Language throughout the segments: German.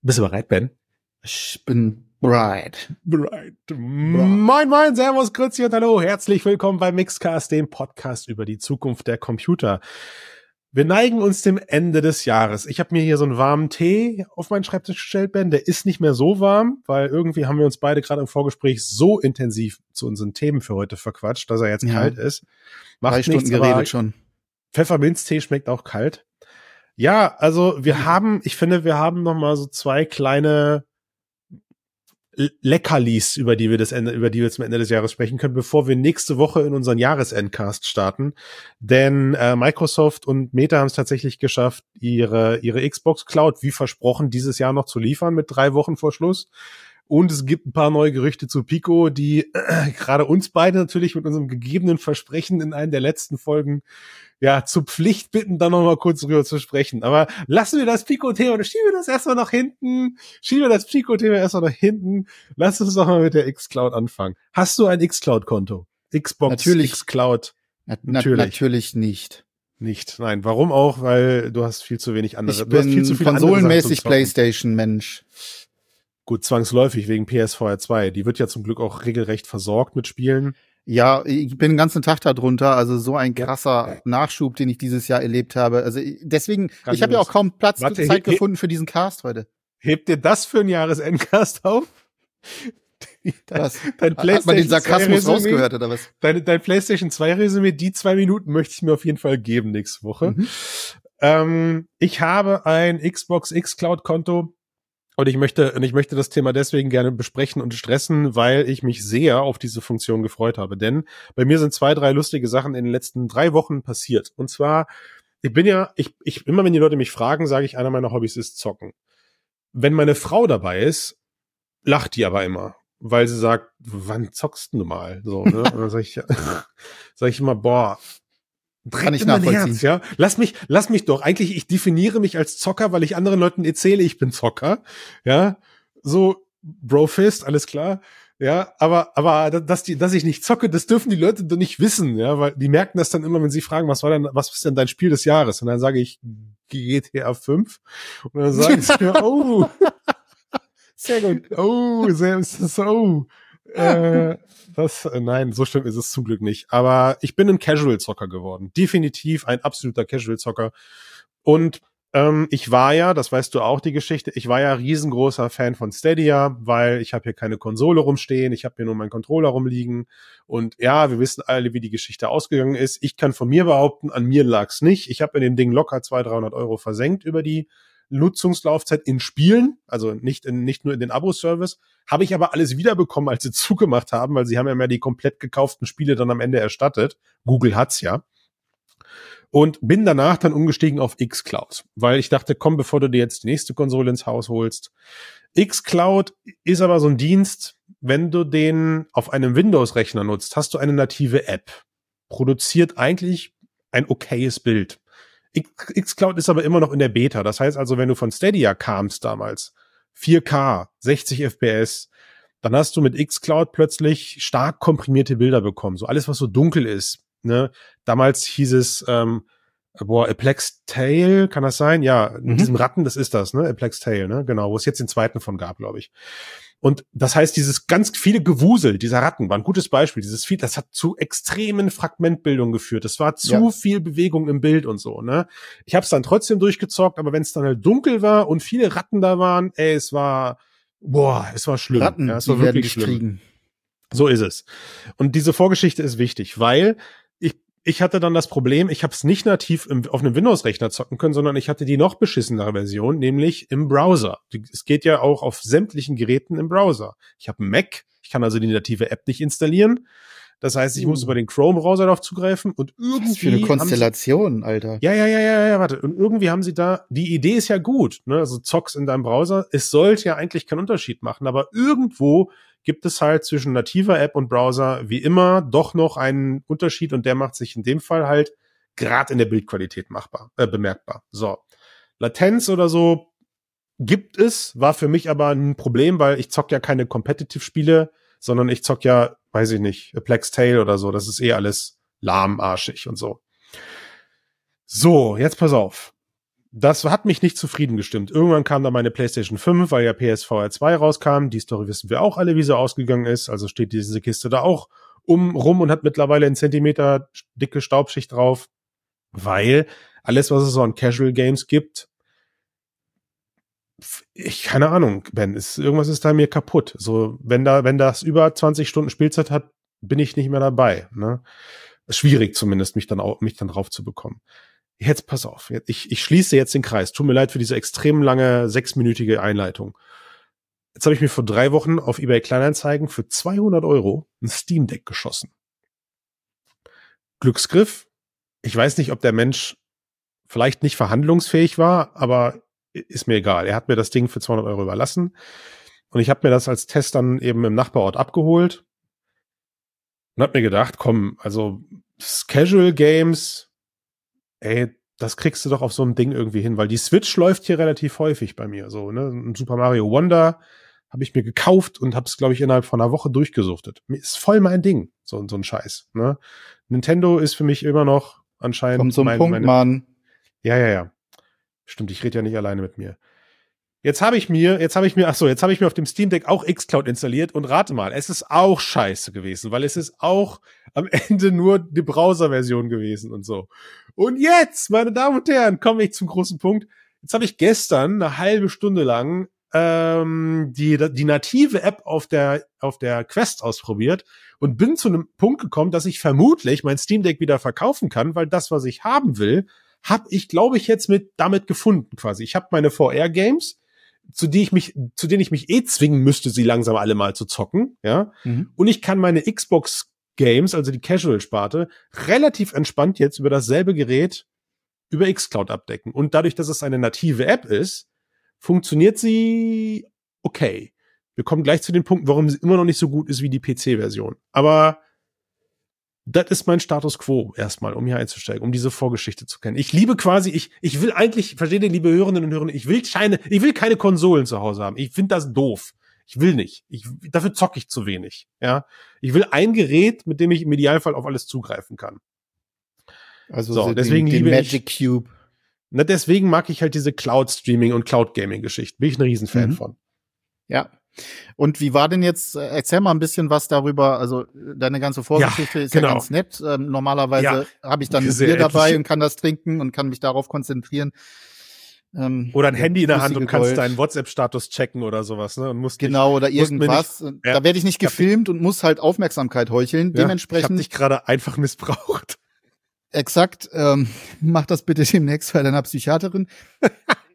Bist du bereit, Ben? Ich bin bereit. Bereit. Moin, moin, servus, grüezi und hallo. Herzlich willkommen bei Mixcast, dem Podcast über die Zukunft der Computer. Wir neigen uns dem Ende des Jahres. Ich habe mir hier so einen warmen Tee auf meinen Schreibtisch gestellt, Ben. Der ist nicht mehr so warm, weil irgendwie haben wir uns beide gerade im Vorgespräch so intensiv zu unseren Themen für heute verquatscht, dass er jetzt ja. kalt ist. Macht Drei Stunden nichts, geredet schon. Pfefferminztee schmeckt auch kalt. Ja, also wir haben, ich finde, wir haben noch mal so zwei kleine Leckerlis, über die wir das Ende, über die wir zum Ende des Jahres sprechen können, bevor wir nächste Woche in unseren Jahresendcast starten. Denn äh, Microsoft und Meta haben es tatsächlich geschafft, ihre ihre Xbox Cloud wie versprochen dieses Jahr noch zu liefern mit drei Wochen vor Schluss. Und es gibt ein paar neue Gerüchte zu Pico, die äh, gerade uns beide natürlich mit unserem gegebenen Versprechen in einer der letzten Folgen ja, zu Pflicht bitten, da noch mal kurz drüber zu sprechen. Aber lassen wir das Pico-Thema, oder schieben wir das erstmal nach hinten, schieben wir das Pico-Thema erstmal nach hinten. Lass uns doch mal mit der X-Cloud anfangen. Hast du ein X-Cloud-Konto? Xbox natürlich, X-Cloud? Natürlich. natürlich nicht. Nicht, nein. Warum auch? Weil du hast viel zu wenig andere. Ich bin zu konsolenmäßig Playstation-Mensch. Gut, zwangsläufig wegen PSVR 2. Die wird ja zum Glück auch regelrecht versorgt mit Spielen. Ja, ich bin den ganzen Tag da drunter. Also so ein krasser. Nachschub, den ich dieses Jahr erlebt habe. Also deswegen, Kann ich habe ja auch kaum Platz Warte, Zeit gefunden für diesen Cast heute. Hebt dir das für einen Jahresendcast auf? dein, dein PlayStation Hat man den Sarkasmus rausgehört oder was? Dein, dein PlayStation 2 Resümee, die zwei Minuten möchte ich mir auf jeden Fall geben nächste Woche. Mhm. Ähm, ich habe ein Xbox X Cloud Konto und ich möchte, und ich möchte das Thema deswegen gerne besprechen und stressen, weil ich mich sehr auf diese Funktion gefreut habe. Denn bei mir sind zwei, drei lustige Sachen in den letzten drei Wochen passiert. Und zwar, ich bin ja, ich, ich, immer wenn die Leute mich fragen, sage ich, einer meiner Hobbys ist zocken. Wenn meine Frau dabei ist, lacht die aber immer. Weil sie sagt, wann zockst du mal? So, ne? Und dann sage ich, sag ich immer, boah, kann ich nachvollziehen. Herz, ja? Lass mich, lass mich doch. Eigentlich, ich definiere mich als Zocker, weil ich anderen Leuten erzähle, ich bin Zocker. Ja, so Brofist, alles klar. Ja, aber, aber, dass die, dass ich nicht zocke, das dürfen die Leute doch nicht wissen, ja, weil die merken das dann immer, wenn sie fragen, was war denn, was ist denn dein Spiel des Jahres? Und dann sage ich GTA 5. Und dann sagen sie mir, oh. Sehr gut. Oh, sehr, so, oh. Äh, das, äh, nein, so schlimm ist es zum Glück nicht. Aber ich bin ein Casual-Zocker geworden. Definitiv ein absoluter Casual-Zocker. Und ähm, ich war ja, das weißt du auch die Geschichte, ich war ja riesengroßer Fan von Stadia, weil ich habe hier keine Konsole rumstehen, ich habe hier nur meinen Controller rumliegen. Und ja, wir wissen alle, wie die Geschichte ausgegangen ist. Ich kann von mir behaupten, an mir lag's nicht. Ich habe in dem Ding locker 200, 300 Euro versenkt über die Nutzungslaufzeit in Spielen, also nicht, in, nicht nur in den Abo-Service, habe ich aber alles wiederbekommen, als sie zugemacht haben, weil sie haben ja mehr die komplett gekauften Spiele dann am Ende erstattet. Google hat's ja. Und bin danach dann umgestiegen auf xCloud, weil ich dachte, komm, bevor du dir jetzt die nächste Konsole ins Haus holst. xCloud ist aber so ein Dienst, wenn du den auf einem Windows-Rechner nutzt, hast du eine native App. Produziert eigentlich ein okayes Bild. xCloud ist aber immer noch in der Beta. Das heißt also, wenn du von Stadia kamst damals, 4K, 60 FPS, dann hast du mit xCloud plötzlich stark komprimierte Bilder bekommen. So alles, was so dunkel ist. Ne? Damals hieß es, ähm, boah, Aplex Tail, kann das sein? Ja, mit mhm. diesem Ratten, das ist das, ne? Aplex Tail, ne? Genau, wo es jetzt den zweiten von gab, glaube ich. Und das heißt, dieses ganz viele Gewusel dieser Ratten war ein gutes Beispiel. Dieses viel, das hat zu extremen Fragmentbildungen geführt. Es war zu ja. viel Bewegung im Bild und so. Ne? Ich habe es dann trotzdem durchgezockt, aber wenn es dann halt dunkel war und viele Ratten da waren, ey, es war, boah, es war schlimm. Ratten, ja, es war wirklich schlimm. Kriegen. So ist es. Und diese Vorgeschichte ist wichtig, weil ich hatte dann das Problem, ich habe es nicht nativ im, auf einem Windows-Rechner zocken können, sondern ich hatte die noch beschissenere Version, nämlich im Browser. Es geht ja auch auf sämtlichen Geräten im Browser. Ich habe Mac, ich kann also die native App nicht installieren. Das heißt, ich muss über den Chrome-Browser darauf zugreifen und irgendwie. Was für eine Konstellation, sie, Alter. Ja, ja, ja, ja, ja, warte. Und irgendwie haben sie da, die Idee ist ja gut, ne? Also zockst in deinem Browser. Es sollte ja eigentlich keinen Unterschied machen, aber irgendwo gibt es halt zwischen nativer App und Browser wie immer doch noch einen Unterschied und der macht sich in dem Fall halt gerade in der Bildqualität machbar, äh, bemerkbar. So. Latenz oder so gibt es, war für mich aber ein Problem, weil ich zock ja keine Competitive-Spiele, sondern ich zock ja, weiß ich nicht, Plex Tale oder so. Das ist eh alles lahmarschig und so. So, jetzt pass auf. Das hat mich nicht zufrieden gestimmt. Irgendwann kam dann meine PlayStation 5, weil ja PSVR 2 rauskam. Die Story wissen wir auch alle, wie sie ausgegangen ist. Also steht diese Kiste da auch um rum und hat mittlerweile einen Zentimeter dicke Staubschicht drauf, weil alles, was es so an Casual Games gibt, ich keine Ahnung, Ben, ist irgendwas ist da mir kaputt. So, wenn da, wenn das über 20 Stunden Spielzeit hat, bin ich nicht mehr dabei. Ne? Schwierig zumindest, mich dann auch, mich dann drauf zu bekommen. Jetzt pass auf, ich, ich schließe jetzt den Kreis. Tut mir leid für diese extrem lange sechsminütige Einleitung. Jetzt habe ich mir vor drei Wochen auf eBay Kleinanzeigen für 200 Euro ein Steam Deck geschossen. Glücksgriff. Ich weiß nicht, ob der Mensch vielleicht nicht verhandlungsfähig war, aber ist mir egal. Er hat mir das Ding für 200 Euro überlassen. Und ich habe mir das als Test dann eben im Nachbarort abgeholt und habe mir gedacht, komm, also Casual Games, ey, das kriegst du doch auf so einem Ding irgendwie hin, weil die Switch läuft hier relativ häufig bei mir. So, ne? Ein Super Mario Wonder habe ich mir gekauft und habe es, glaube ich, innerhalb von einer Woche durchgesuchtet. Mir ist voll mein Ding, so, so ein Scheiß. Ne? Nintendo ist für mich immer noch anscheinend. Kommt ein mein, Punkt, meine, Mann. Ja, ja, ja. Stimmt, ich rede ja nicht alleine mit mir. Jetzt habe ich mir, jetzt habe ich mir, ach so, jetzt habe ich mir auf dem Steam Deck auch xCloud installiert und rate mal, es ist auch scheiße gewesen, weil es ist auch am Ende nur die Browser-Version gewesen und so. Und jetzt, meine Damen und Herren, komme ich zum großen Punkt. Jetzt habe ich gestern eine halbe Stunde lang ähm, die, die native App auf der, auf der Quest ausprobiert und bin zu einem Punkt gekommen, dass ich vermutlich mein Steam Deck wieder verkaufen kann, weil das, was ich haben will, habe ich, glaube ich, jetzt mit damit gefunden quasi. Ich habe meine VR-Games, zu die ich mich, zu denen ich mich eh zwingen müsste, sie langsam alle mal zu zocken, ja. Mhm. Und ich kann meine Xbox Games, also die Casual-Sparte, relativ entspannt jetzt über dasselbe Gerät über xCloud abdecken. Und dadurch, dass es eine native App ist, funktioniert sie okay. Wir kommen gleich zu den Punkten, warum sie immer noch nicht so gut ist wie die PC-Version. Aber das ist mein Status quo erstmal, um hier einzusteigen, um diese Vorgeschichte zu kennen. Ich liebe quasi, ich, ich will eigentlich, versteht ihr, liebe Hörerinnen und Hörer, ich will keine, ich will keine Konsolen zu Hause haben. Ich finde das doof. Ich will nicht. Ich, dafür zocke ich zu wenig. Ja, ich will ein Gerät, mit dem ich im Idealfall auf alles zugreifen kann. Also so, deswegen den, den liebe Magic ich, Cube. Na, deswegen mag ich halt diese Cloud Streaming und Cloud Gaming Geschichten. Bin ich ein Riesenfan mhm. von. Ja, und wie war denn jetzt, äh, erzähl mal ein bisschen was darüber, also deine ganze Vorgeschichte ja, ist genau. ja ganz nett. Ähm, normalerweise ja, habe ich dann ein Bier dabei und kann das trinken und kann mich darauf konzentrieren. Ähm, oder ein Handy in der Hand und kannst Gold. deinen WhatsApp-Status checken oder sowas, ne? Und musst genau, oder irgendwas. Nicht, da werde ich nicht gefilmt und muss halt Aufmerksamkeit heucheln. Dementsprechend. Ich habe dich gerade einfach missbraucht. Exakt. Ähm, mach das bitte demnächst bei deiner Psychiaterin.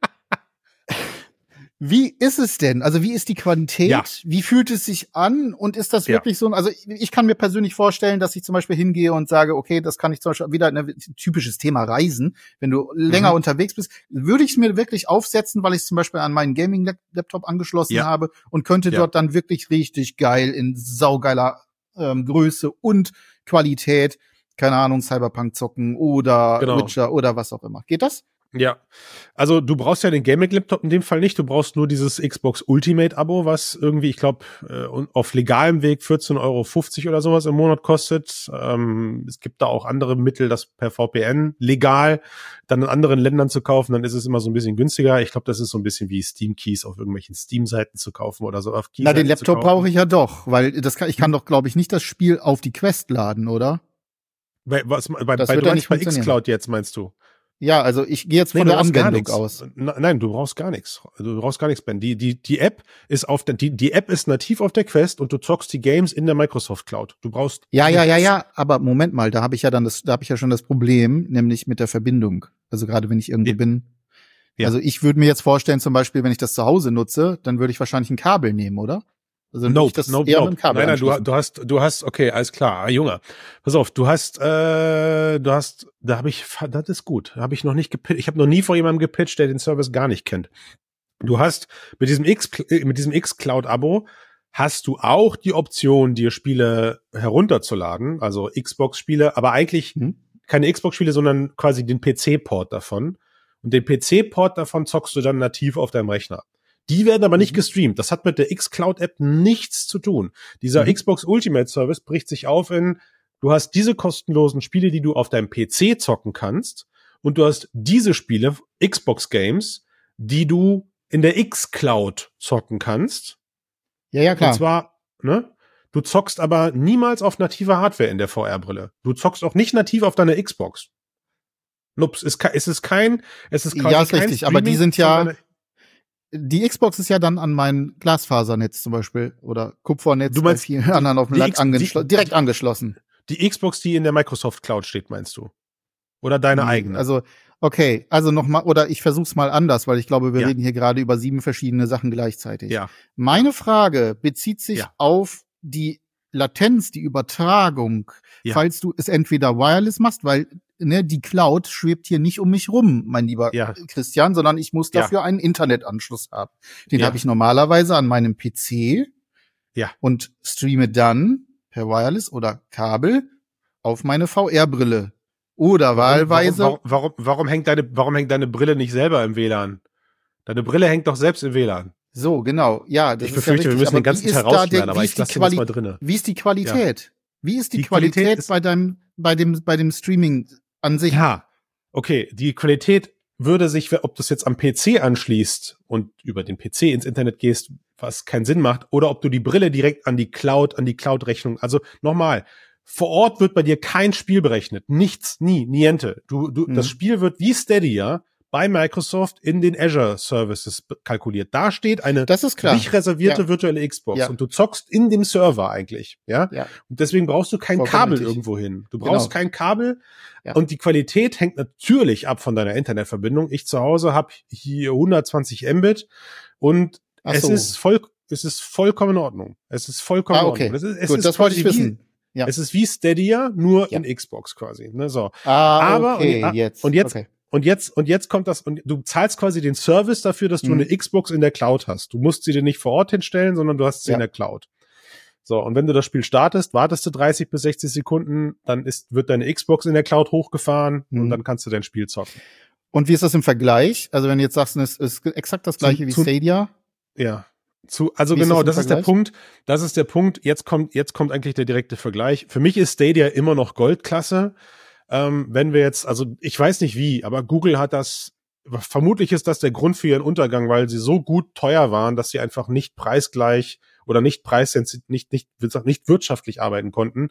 Wie ist es denn? Also wie ist die Qualität? Ja. Wie fühlt es sich an? Und ist das wirklich ja. so? Also ich kann mir persönlich vorstellen, dass ich zum Beispiel hingehe und sage, okay, das kann ich zum Beispiel wieder ein typisches Thema Reisen. Wenn du länger mhm. unterwegs bist, würde ich es mir wirklich aufsetzen, weil ich es zum Beispiel an meinen Gaming-Laptop angeschlossen ja. habe und könnte dort dann wirklich richtig geil in saugeiler ähm, Größe und Qualität, keine Ahnung, Cyberpunk zocken oder genau. Witcher oder was auch immer. Geht das? Ja, also du brauchst ja den Gaming-Laptop in dem Fall nicht. Du brauchst nur dieses Xbox Ultimate-Abo, was irgendwie, ich glaube, äh, auf legalem Weg 14,50 Euro oder sowas im Monat kostet. Ähm, es gibt da auch andere Mittel, das per VPN legal dann in anderen Ländern zu kaufen. Dann ist es immer so ein bisschen günstiger. Ich glaube, das ist so ein bisschen wie Steam-Keys auf irgendwelchen Steam-Seiten zu kaufen oder so. Auf Na, den Laptop brauche ich ja doch, weil das kann, ich kann doch, glaube ich, nicht das Spiel auf die Quest laden, oder? Bei, was, bei, das bei, wird ja nicht bei Xcloud jetzt, meinst du? Ja, also ich gehe jetzt von nee, der Anwendung aus. Nein, du brauchst gar nichts. Du brauchst gar nichts, Ben. Die, die, die App ist auf der, die, die App ist nativ auf der Quest und du zockst die Games in der Microsoft Cloud. Du brauchst. Ja, ja, ja, ja. Aber Moment mal, da habe ich ja dann das, da habe ich ja schon das Problem, nämlich mit der Verbindung. Also gerade wenn ich irgendwo ja. bin. Ja. Also ich würde mir jetzt vorstellen, zum Beispiel, wenn ich das zu Hause nutze, dann würde ich wahrscheinlich ein Kabel nehmen, oder? Also nope, das nope, eher nope. Kabel nein, nein, du, du hast, du hast, okay, alles klar, ah, Junge. Pass auf, du hast, äh, du hast, da habe ich, das ist gut, habe ich noch nicht gepitcht. Ich habe noch nie vor jemandem gepitcht, der den Service gar nicht kennt. Du hast mit diesem X, mit diesem X Cloud Abo hast du auch die Option, dir Spiele herunterzuladen, also Xbox Spiele, aber eigentlich hm. keine Xbox Spiele, sondern quasi den PC Port davon. Und den PC Port davon zockst du dann nativ auf deinem Rechner. Die werden aber nicht mhm. gestreamt. Das hat mit der xCloud-App nichts zu tun. Dieser mhm. Xbox Ultimate Service bricht sich auf in, du hast diese kostenlosen Spiele, die du auf deinem PC zocken kannst. Und du hast diese Spiele Xbox Games, die du in der X-Cloud zocken kannst. Ja, ja, klar. Und zwar, ne? Du zockst aber niemals auf nativer Hardware in der VR-Brille. Du zockst auch nicht nativ auf deiner Xbox. Nups, es, es ist kein, es ist quasi Ja, ist richtig, aber die sind ja, die Xbox ist ja dann an mein Glasfasernetz zum Beispiel oder Kupfernetz du meinst, bei vielen anderen auf dem Land angeschlossen, direkt angeschlossen. Die Xbox, die in der Microsoft Cloud steht, meinst du? Oder deine hm, eigene? Also, okay, also nochmal, oder ich versuch's mal anders, weil ich glaube, wir ja. reden hier gerade über sieben verschiedene Sachen gleichzeitig. Ja. Meine Frage bezieht sich ja. auf die Latenz, die Übertragung, ja. falls du es entweder wireless machst, weil ne, die Cloud schwebt hier nicht um mich rum, mein lieber ja. Christian, sondern ich muss dafür ja. einen Internetanschluss haben. Den ja. habe ich normalerweise an meinem PC ja. und streame dann per Wireless oder Kabel auf meine VR-Brille. Oder wahlweise. Warum, warum, warum, warum, hängt deine, warum hängt deine Brille nicht selber im WLAN? Deine Brille hängt doch selbst im WLAN. So, genau. Ja, das ich befürchte, ja wir müssen den ganzen Teil rausschneiden, aber ich lasse Quali mal drinne. Wie ist die Qualität? Wie ist die, die Qualität, Qualität ist bei deinem, bei dem, bei dem Streaming an sich. Ja, okay, die Qualität würde sich, ob du es jetzt am PC anschließt und über den PC ins Internet gehst, was keinen Sinn macht, oder ob du die Brille direkt an die Cloud, an die Cloud-Rechnung, also nochmal, vor Ort wird bei dir kein Spiel berechnet. Nichts, nie, niente. Du, du, mhm. das Spiel wird wie Stadia bei Microsoft in den Azure Services kalkuliert. Da steht eine das ist klar. nicht reservierte ja. virtuelle Xbox ja. und du zockst in dem Server eigentlich, ja? ja. Und deswegen brauchst du kein Vollkommen Kabel irgendwo hin. Du brauchst genau. kein Kabel ja. und die Qualität hängt natürlich ab von deiner Internetverbindung. Ich zu Hause habe hier 120 Mbit und Ach es so. ist voll es ist vollkommen in Ordnung. Es ist vollkommen ah, okay. in Ordnung. Es ist, es Gut, ist das wollte ich wissen. Ja. Es ist wie Stadia, nur in Xbox quasi. Ne? So. Ah, Aber okay, und, jetzt. Und jetzt, okay. Und jetzt, und jetzt kommt das, und du zahlst quasi den Service dafür, dass du mhm. eine Xbox in der Cloud hast. Du musst sie dir nicht vor Ort hinstellen, sondern du hast sie ja. in der Cloud. So, und wenn du das Spiel startest, wartest du 30 bis 60 Sekunden, dann ist, wird deine Xbox in der Cloud hochgefahren mhm. und dann kannst du dein Spiel zocken. Und wie ist das im Vergleich? Also wenn du jetzt sagst, es ist exakt das gleiche zu, wie Stadia? Ja. Zu, also wie genau, das, das ist der Punkt. Das ist der Punkt. Jetzt kommt, jetzt kommt eigentlich der direkte Vergleich. Für mich ist Stadia immer noch Goldklasse. Ähm, wenn wir jetzt, also ich weiß nicht wie, aber Google hat das, vermutlich ist das der Grund für ihren Untergang, weil sie so gut teuer waren, dass sie einfach nicht preisgleich oder nicht preissensitiv, nicht, nicht, nicht wirtschaftlich arbeiten konnten.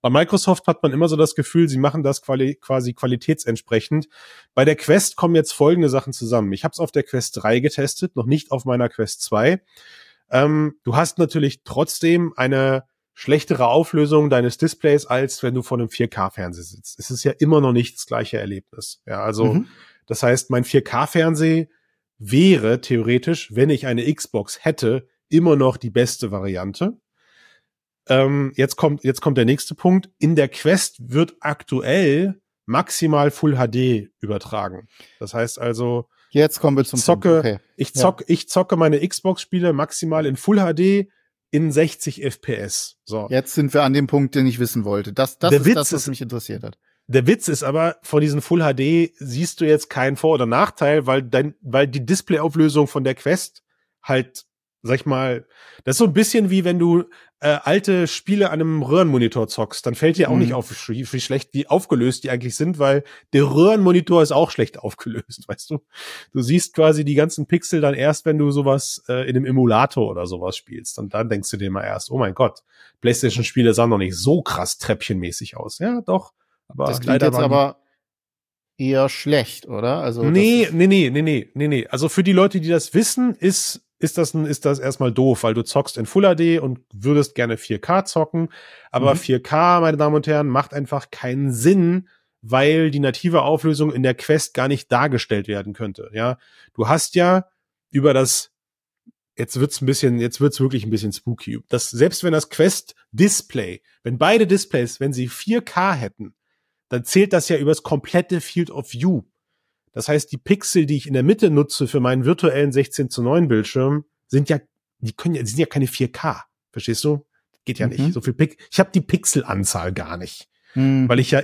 Bei Microsoft hat man immer so das Gefühl, sie machen das quali quasi qualitätsentsprechend. Bei der Quest kommen jetzt folgende Sachen zusammen. Ich habe es auf der Quest 3 getestet, noch nicht auf meiner Quest 2. Ähm, du hast natürlich trotzdem eine schlechtere Auflösung deines Displays, als wenn du vor einem 4K-Fernseher sitzt. Es ist ja immer noch nicht das gleiche Erlebnis. Ja, also mhm. das heißt, mein 4K-Fernseher wäre theoretisch, wenn ich eine Xbox hätte, immer noch die beste Variante. Ähm, jetzt kommt jetzt kommt der nächste Punkt. In der Quest wird aktuell maximal Full HD übertragen. Das heißt also, jetzt kommen wir zum zocke, okay. ich zocke, ja. ich zocke meine Xbox-Spiele maximal in Full HD in 60 FPS. So. Jetzt sind wir an dem Punkt, den ich wissen wollte. Das, das der ist Witz das, was mich interessiert hat. Der Witz ist aber, von diesen Full HD siehst du jetzt keinen Vor- oder Nachteil, weil dein, weil die Displayauflösung von der Quest halt sag ich mal, das ist so ein bisschen wie wenn du äh, alte Spiele an einem Röhrenmonitor zockst, dann fällt dir auch mhm. nicht auf, wie, wie schlecht die aufgelöst die eigentlich sind, weil der Röhrenmonitor ist auch schlecht aufgelöst, weißt du? Du siehst quasi die ganzen Pixel dann erst, wenn du sowas äh, in einem Emulator oder sowas spielst. Und dann denkst du dir mal erst, oh mein Gott, PlayStation-Spiele sahen noch nicht so krass treppchenmäßig aus. Ja, doch. Aber das klingt jetzt aber eher schlecht, oder? Also nee, nee, nee, nee, nee, nee, nee. Also für die Leute, die das wissen, ist ist das, ist das erstmal doof, weil du zockst in Full HD und würdest gerne 4K zocken. Aber mhm. 4K, meine Damen und Herren, macht einfach keinen Sinn, weil die native Auflösung in der Quest gar nicht dargestellt werden könnte. Ja, du hast ja über das jetzt wird's ein bisschen, jetzt wird's wirklich ein bisschen spooky. Das, selbst wenn das Quest Display, wenn beide Displays, wenn sie 4K hätten, dann zählt das ja übers komplette Field of View. Das heißt, die Pixel, die ich in der Mitte nutze für meinen virtuellen 16 zu 9 Bildschirm, sind ja, die können ja, die sind ja keine 4K. Verstehst du? Geht ja mhm. nicht. So viel Pix ich habe die Pixelanzahl gar nicht. Mhm. Weil ich ja,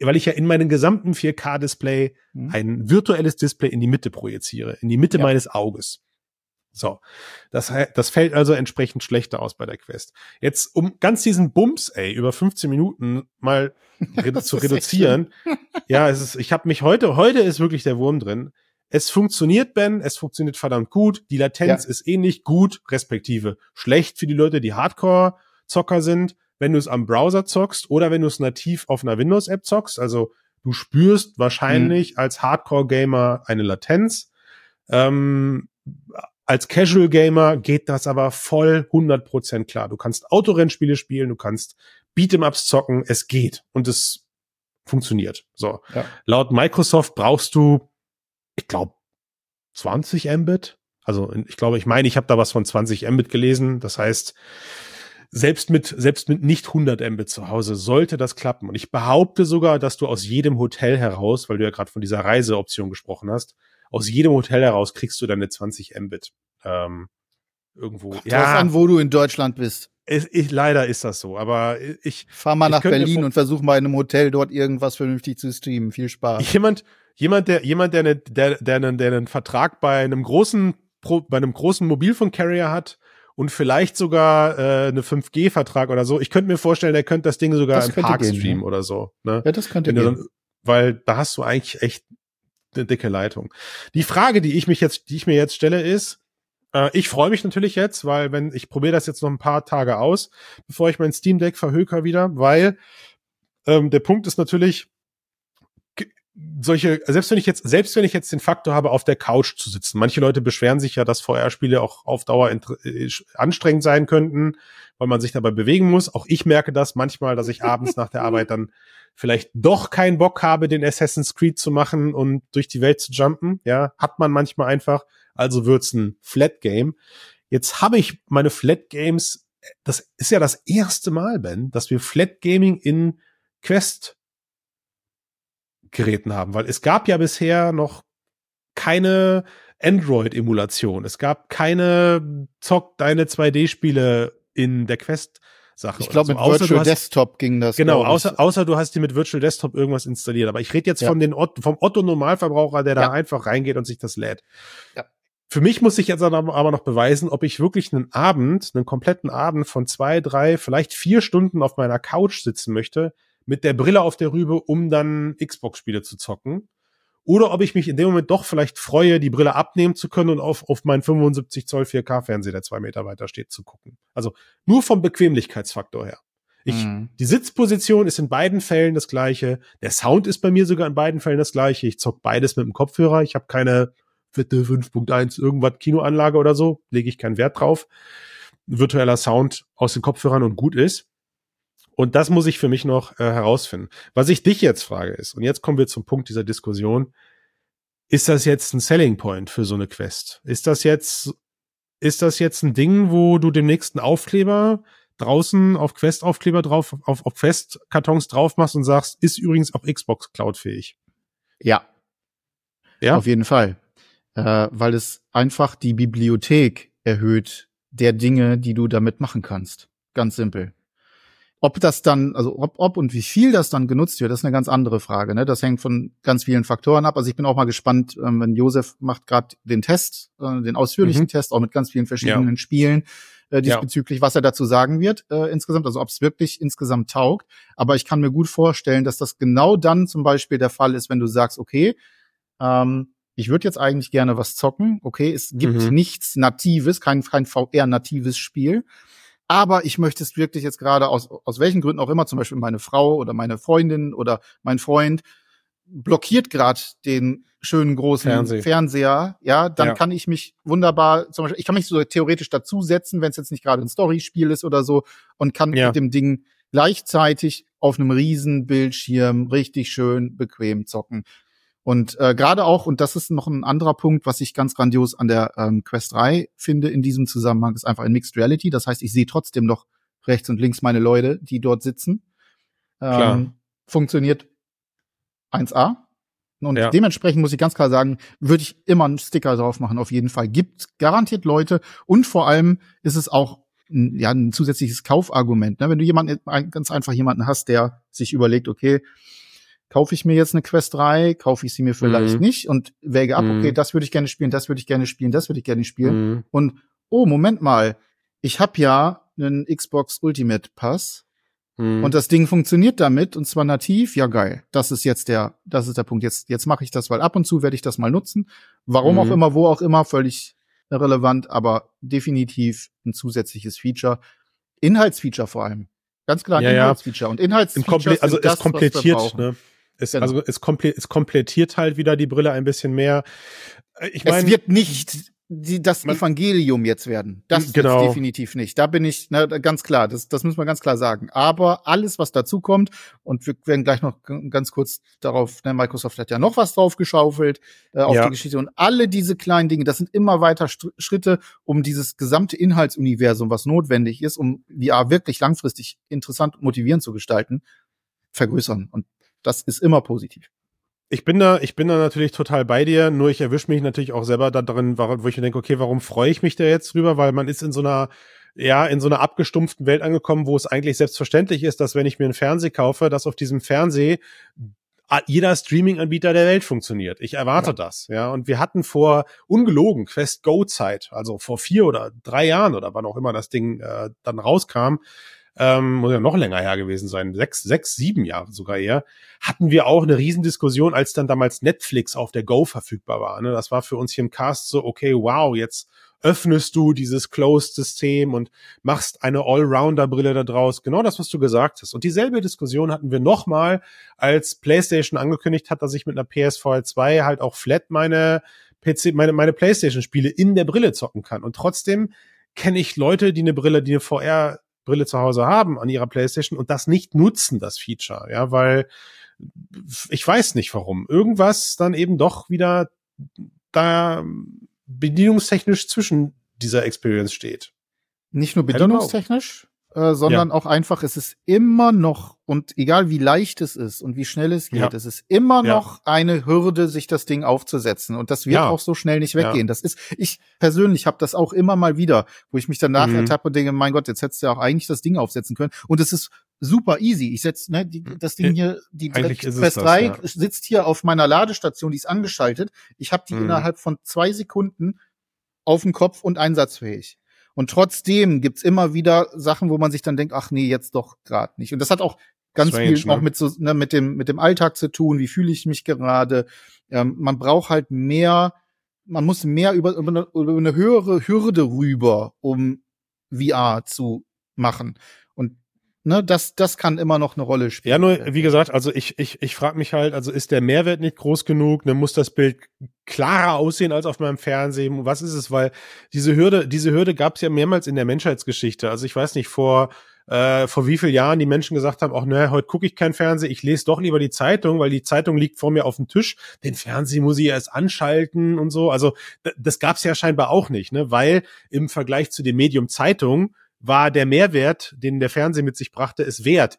weil ich ja in meinem gesamten 4K-Display mhm. ein virtuelles Display in die Mitte projiziere, in die Mitte ja. meines Auges. So, das, das fällt also entsprechend schlechter aus bei der Quest. Jetzt, um ganz diesen Bums, ey, über 15 Minuten mal redu zu reduzieren. ja, es ist, ich habe mich heute, heute ist wirklich der Wurm drin. Es funktioniert, Ben, es funktioniert verdammt gut. Die Latenz ja. ist ähnlich gut, respektive schlecht für die Leute, die Hardcore-Zocker sind, wenn du es am Browser zockst oder wenn du es nativ auf einer Windows-App zockst. Also du spürst wahrscheinlich mhm. als Hardcore-Gamer eine Latenz. Ähm, als Casual Gamer geht das aber voll 100% klar. Du kannst Autorennspiele spielen, du kannst Beat'em-Ups zocken, es geht und es funktioniert. So. Ja. Laut Microsoft brauchst du, ich glaube, 20 Mbit. Also ich glaube, ich meine, ich habe da was von 20 Mbit gelesen. Das heißt, selbst mit, selbst mit nicht 100 Mbit zu Hause sollte das klappen. Und ich behaupte sogar, dass du aus jedem Hotel heraus, weil du ja gerade von dieser Reiseoption gesprochen hast, aus jedem Hotel heraus kriegst du deine 20 Mbit. Ähm, irgendwo. Kommt ja, an, wo du in Deutschland bist. Ich, ich, leider ist das so, aber ich fahr mal nach Berlin und versuch mal in einem Hotel dort irgendwas vernünftig zu streamen. Viel Spaß. Jemand, jemand, der, jemand, der, ne, der, der, der, der einen Vertrag bei einem großen, bei einem großen Mobilfunk-Carrier hat und vielleicht sogar äh, eine 5G-Vertrag oder so. Ich könnte mir vorstellen, der könnte das Ding sogar das im Park gehen, streamen ja. oder so. Ne? Ja, das könnte gehen. Dann, weil da hast du eigentlich echt eine dicke Leitung. Die Frage, die ich mich jetzt, die ich mir jetzt stelle, ist, äh, ich freue mich natürlich jetzt, weil wenn ich probiere das jetzt noch ein paar Tage aus, bevor ich mein Steam Deck verhöker wieder, weil ähm, der Punkt ist natürlich, solche, selbst wenn ich jetzt, selbst wenn ich jetzt den Faktor habe, auf der Couch zu sitzen, manche Leute beschweren sich ja, dass VR-Spiele auch auf Dauer äh, anstrengend sein könnten, weil man sich dabei bewegen muss. Auch ich merke das manchmal, dass ich abends nach der Arbeit dann vielleicht doch keinen Bock habe, den Assassin's Creed zu machen und durch die Welt zu jumpen. Ja, hat man manchmal einfach. Also wird's ein Flat Game. Jetzt habe ich meine Flat Games. Das ist ja das erste Mal, Ben, dass wir Flat Gaming in Quest Geräten haben, weil es gab ja bisher noch keine Android-Emulation. Es gab keine Zock deine 2D-Spiele in der Quest-Sache. Ich glaube, so. mit Virtual hast, Desktop ging das. Genau, außer, außer du hast dir mit Virtual Desktop irgendwas installiert. Aber ich rede jetzt ja. von den, vom Otto-Normalverbraucher, der ja. da einfach reingeht und sich das lädt. Ja. Für mich muss ich jetzt aber noch beweisen, ob ich wirklich einen Abend, einen kompletten Abend von zwei, drei, vielleicht vier Stunden auf meiner Couch sitzen möchte, mit der Brille auf der Rübe, um dann Xbox-Spiele zu zocken. Oder ob ich mich in dem Moment doch vielleicht freue, die Brille abnehmen zu können und auf, auf meinen 75 Zoll 4K-Fernseher, der zwei Meter weiter steht, zu gucken. Also nur vom Bequemlichkeitsfaktor her. Ich, mhm. Die Sitzposition ist in beiden Fällen das gleiche. Der Sound ist bei mir sogar in beiden Fällen das gleiche. Ich zock beides mit dem Kopfhörer. Ich habe keine Fitte 5.1 irgendwas Kinoanlage oder so. Lege ich keinen Wert drauf. Virtueller Sound aus den Kopfhörern und gut ist. Und das muss ich für mich noch äh, herausfinden. Was ich dich jetzt frage ist, und jetzt kommen wir zum Punkt dieser Diskussion, ist das jetzt ein Selling Point für so eine Quest? Ist das jetzt, ist das jetzt ein Ding, wo du den nächsten Aufkleber draußen auf Quest-Aufkleber drauf, auf, auf Quest-Kartons drauf machst und sagst, ist übrigens auch Xbox Cloud fähig? Ja. Ja. Auf jeden Fall. Äh, weil es einfach die Bibliothek erhöht der Dinge, die du damit machen kannst. Ganz simpel. Ob das dann, also ob, ob und wie viel das dann genutzt wird, das ist eine ganz andere Frage. Ne? Das hängt von ganz vielen Faktoren ab. Also ich bin auch mal gespannt, ähm, wenn Josef macht gerade den Test, äh, den ausführlichen mhm. Test, auch mit ganz vielen verschiedenen ja. Spielen äh, diesbezüglich, ja. was er dazu sagen wird äh, insgesamt, also ob es wirklich insgesamt taugt. Aber ich kann mir gut vorstellen, dass das genau dann zum Beispiel der Fall ist, wenn du sagst, okay, ähm, ich würde jetzt eigentlich gerne was zocken. Okay, es gibt mhm. nichts Natives, kein, kein VR-natives Spiel aber ich möchte es wirklich jetzt gerade aus, aus welchen Gründen auch immer, zum Beispiel meine Frau oder meine Freundin oder mein Freund blockiert gerade den schönen großen Fernseh. Fernseher, ja, dann ja. kann ich mich wunderbar, zum Beispiel, ich kann mich so theoretisch dazusetzen, wenn es jetzt nicht gerade ein Storyspiel ist oder so, und kann ja. mit dem Ding gleichzeitig auf einem riesen Bildschirm richtig schön bequem zocken. Und äh, gerade auch, und das ist noch ein anderer Punkt, was ich ganz grandios an der ähm, Quest 3 finde in diesem Zusammenhang, ist einfach ein Mixed Reality. Das heißt, ich sehe trotzdem noch rechts und links meine Leute, die dort sitzen. Ähm, funktioniert 1A. Und ja. dementsprechend muss ich ganz klar sagen, würde ich immer einen Sticker drauf machen, auf jeden Fall. Gibt garantiert Leute und vor allem ist es auch ein, ja, ein zusätzliches Kaufargument. Ne? Wenn du jemanden, ganz einfach jemanden hast, der sich überlegt, okay, kaufe ich mir jetzt eine Quest 3, kaufe ich sie mir vielleicht mhm. nicht und wäge ab, mhm. okay, das würde ich gerne spielen, das würde ich gerne spielen, das würde ich gerne spielen. Mhm. Und oh, Moment mal, ich habe ja einen Xbox Ultimate Pass Mhm. Und das Ding funktioniert damit und zwar nativ. Ja, geil. Das ist jetzt der, das ist der Punkt. Jetzt, jetzt mache ich das, weil ab und zu werde ich das mal nutzen. Warum mhm. auch immer, wo auch immer, völlig irrelevant, aber definitiv ein zusätzliches Feature. Inhaltsfeature vor allem. Ganz klar, ja, Inhaltsfeature. Ja. Und Inhaltsfeature. Also es komplettiert, ne? Es, genau. Also es, komple es komplettiert halt wieder die Brille ein bisschen mehr. Äh, ich mein, es wird nicht die, das man, Evangelium jetzt werden. Das genau. definitiv nicht. Da bin ich na, ganz klar. Das, das müssen wir ganz klar sagen. Aber alles, was dazu kommt, und wir werden gleich noch ganz kurz darauf, ne, Microsoft hat ja noch was draufgeschaufelt äh, auf ja. die Geschichte. Und alle diese kleinen Dinge, das sind immer weiter Schritte, um dieses gesamte Inhaltsuniversum, was notwendig ist, um VR wirklich langfristig interessant und motivierend zu gestalten, vergrößern. Und das ist immer positiv ich bin da, ich bin da natürlich total bei dir, nur ich erwische mich natürlich auch selber da drin, wo ich mir denke, okay, warum freue ich mich da jetzt drüber? Weil man ist in so einer, ja, in so einer abgestumpften Welt angekommen, wo es eigentlich selbstverständlich ist, dass wenn ich mir einen Fernseher kaufe, dass auf diesem Fernseher jeder Streaming-Anbieter der Welt funktioniert. Ich erwarte ja. das, ja. Und wir hatten vor ungelogen Quest Go Zeit, also vor vier oder drei Jahren oder wann auch immer das Ding äh, dann rauskam, ähm, muss ja noch länger her gewesen sein, sechs, sechs, sieben Jahre sogar eher, hatten wir auch eine Riesendiskussion, als dann damals Netflix auf der Go verfügbar war. Ne? Das war für uns hier im Cast so, okay, wow, jetzt öffnest du dieses Closed-System und machst eine Allrounder-Brille da draus. Genau das, was du gesagt hast. Und dieselbe Diskussion hatten wir nochmal, als PlayStation angekündigt hat, dass ich mit einer PSVR 2 halt auch flat meine PC, meine, meine PlayStation-Spiele in der Brille zocken kann. Und trotzdem kenne ich Leute, die eine Brille, die eine VR Brille zu Hause haben an ihrer Playstation und das nicht nutzen, das Feature, ja, weil ich weiß nicht warum. Irgendwas dann eben doch wieder da bedienungstechnisch zwischen dieser Experience steht. Nicht nur bedienungstechnisch, äh, sondern ja. auch einfach, es ist immer noch, und egal wie leicht es ist und wie schnell es geht, ja. es ist immer ja. noch eine Hürde, sich das Ding aufzusetzen. Und das wird auch so schnell nicht weggehen. Das ist, ich persönlich habe das auch immer mal wieder, wo ich mich danach mhm. ertappe und denke, mein Gott, jetzt hättest du ja auch eigentlich das Ding aufsetzen können. Und es ist super easy. Ich setze ne, die, das Ding hier, die Quest 3 ja. sitzt hier auf meiner Ladestation, die ist angeschaltet. Ich habe die mhm. innerhalb von zwei Sekunden auf dem Kopf und einsatzfähig. Und trotzdem gibt's immer wieder Sachen, wo man sich dann denkt, ach nee, jetzt doch gerade nicht. Und das hat auch ganz Strange, viel ne? auch mit so ne, mit dem mit dem Alltag zu tun. Wie fühle ich mich gerade? Ähm, man braucht halt mehr. Man muss mehr über, über, eine, über eine höhere Hürde rüber, um VR zu machen ne, das, das kann immer noch eine Rolle spielen. Ja, nur, wie gesagt, also ich, ich, ich frage mich halt, also ist der Mehrwert nicht groß genug? Ne, muss das Bild klarer aussehen als auf meinem Fernsehen? Was ist es? Weil diese Hürde, diese Hürde gab es ja mehrmals in der Menschheitsgeschichte. Also ich weiß nicht, vor, äh, vor wie vielen Jahren die Menschen gesagt haben, ach ne, heute gucke ich kein Fernsehen, ich lese doch lieber die Zeitung, weil die Zeitung liegt vor mir auf dem Tisch. Den Fernseher muss ich erst anschalten und so. Also das gab es ja scheinbar auch nicht, ne? Weil im Vergleich zu dem Medium Zeitung war der Mehrwert, den der Fernseher mit sich brachte, es wert,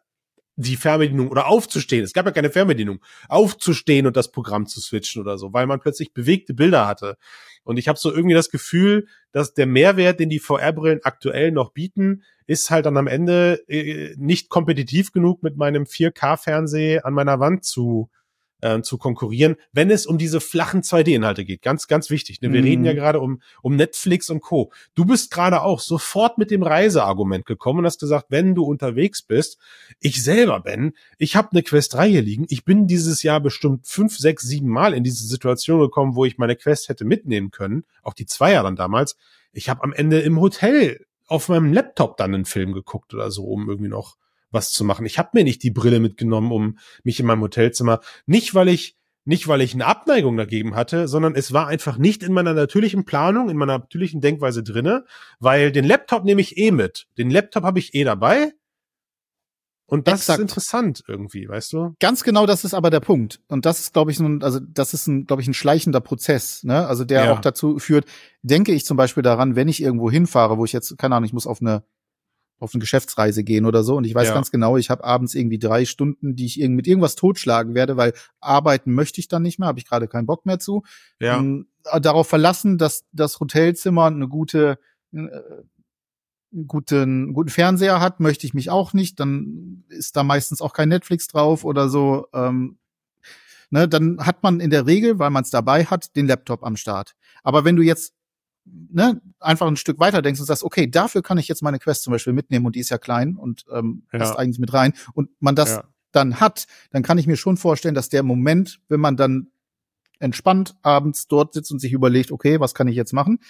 die Fernbedienung oder aufzustehen. Es gab ja keine Fernbedienung. Aufzustehen und das Programm zu switchen oder so, weil man plötzlich bewegte Bilder hatte. Und ich habe so irgendwie das Gefühl, dass der Mehrwert, den die VR-Brillen aktuell noch bieten, ist halt dann am Ende äh, nicht kompetitiv genug mit meinem 4K-Fernseher an meiner Wand zu äh, zu konkurrieren, wenn es um diese flachen 2D-Inhalte geht. Ganz, ganz wichtig. Ne? Wir mm. reden ja gerade um, um Netflix und Co. Du bist gerade auch sofort mit dem Reiseargument gekommen und hast gesagt, wenn du unterwegs bist, ich selber Ben, ich habe eine Quest 3 hier liegen. Ich bin dieses Jahr bestimmt fünf, sechs, sieben Mal in diese Situation gekommen, wo ich meine Quest hätte mitnehmen können. Auch die Zweier dann damals. Ich habe am Ende im Hotel auf meinem Laptop dann einen Film geguckt oder so, um irgendwie noch was zu machen. Ich habe mir nicht die Brille mitgenommen, um mich in meinem Hotelzimmer, nicht weil ich nicht weil ich eine Abneigung dagegen hatte, sondern es war einfach nicht in meiner natürlichen Planung, in meiner natürlichen Denkweise drinne, weil den Laptop nehme ich eh mit. Den Laptop habe ich eh dabei. Und das Exakt. ist interessant irgendwie, weißt du? Ganz genau, das ist aber der Punkt. Und das ist, glaube ich, ein, also das ist ein, glaube ich, ein schleichender Prozess, ne? Also der ja. auch dazu führt, denke ich zum Beispiel daran, wenn ich irgendwo hinfahre, wo ich jetzt, keine Ahnung, ich muss auf eine auf eine Geschäftsreise gehen oder so. Und ich weiß ja. ganz genau, ich habe abends irgendwie drei Stunden, die ich irgend mit irgendwas totschlagen werde, weil arbeiten möchte ich dann nicht mehr, habe ich gerade keinen Bock mehr zu. Ja. Ähm, darauf verlassen, dass das Hotelzimmer eine gute äh, guten, guten Fernseher hat, möchte ich mich auch nicht. Dann ist da meistens auch kein Netflix drauf oder so. Ähm, ne, dann hat man in der Regel, weil man es dabei hat, den Laptop am Start. Aber wenn du jetzt ne, einfach ein Stück weiter denkst und sagst, okay, dafür kann ich jetzt meine Quest zum Beispiel mitnehmen und die ist ja klein und ähm, ja. passt eigentlich mit rein und man das ja. dann hat, dann kann ich mir schon vorstellen, dass der Moment, wenn man dann entspannt abends dort sitzt und sich überlegt, okay, was kann ich jetzt machen?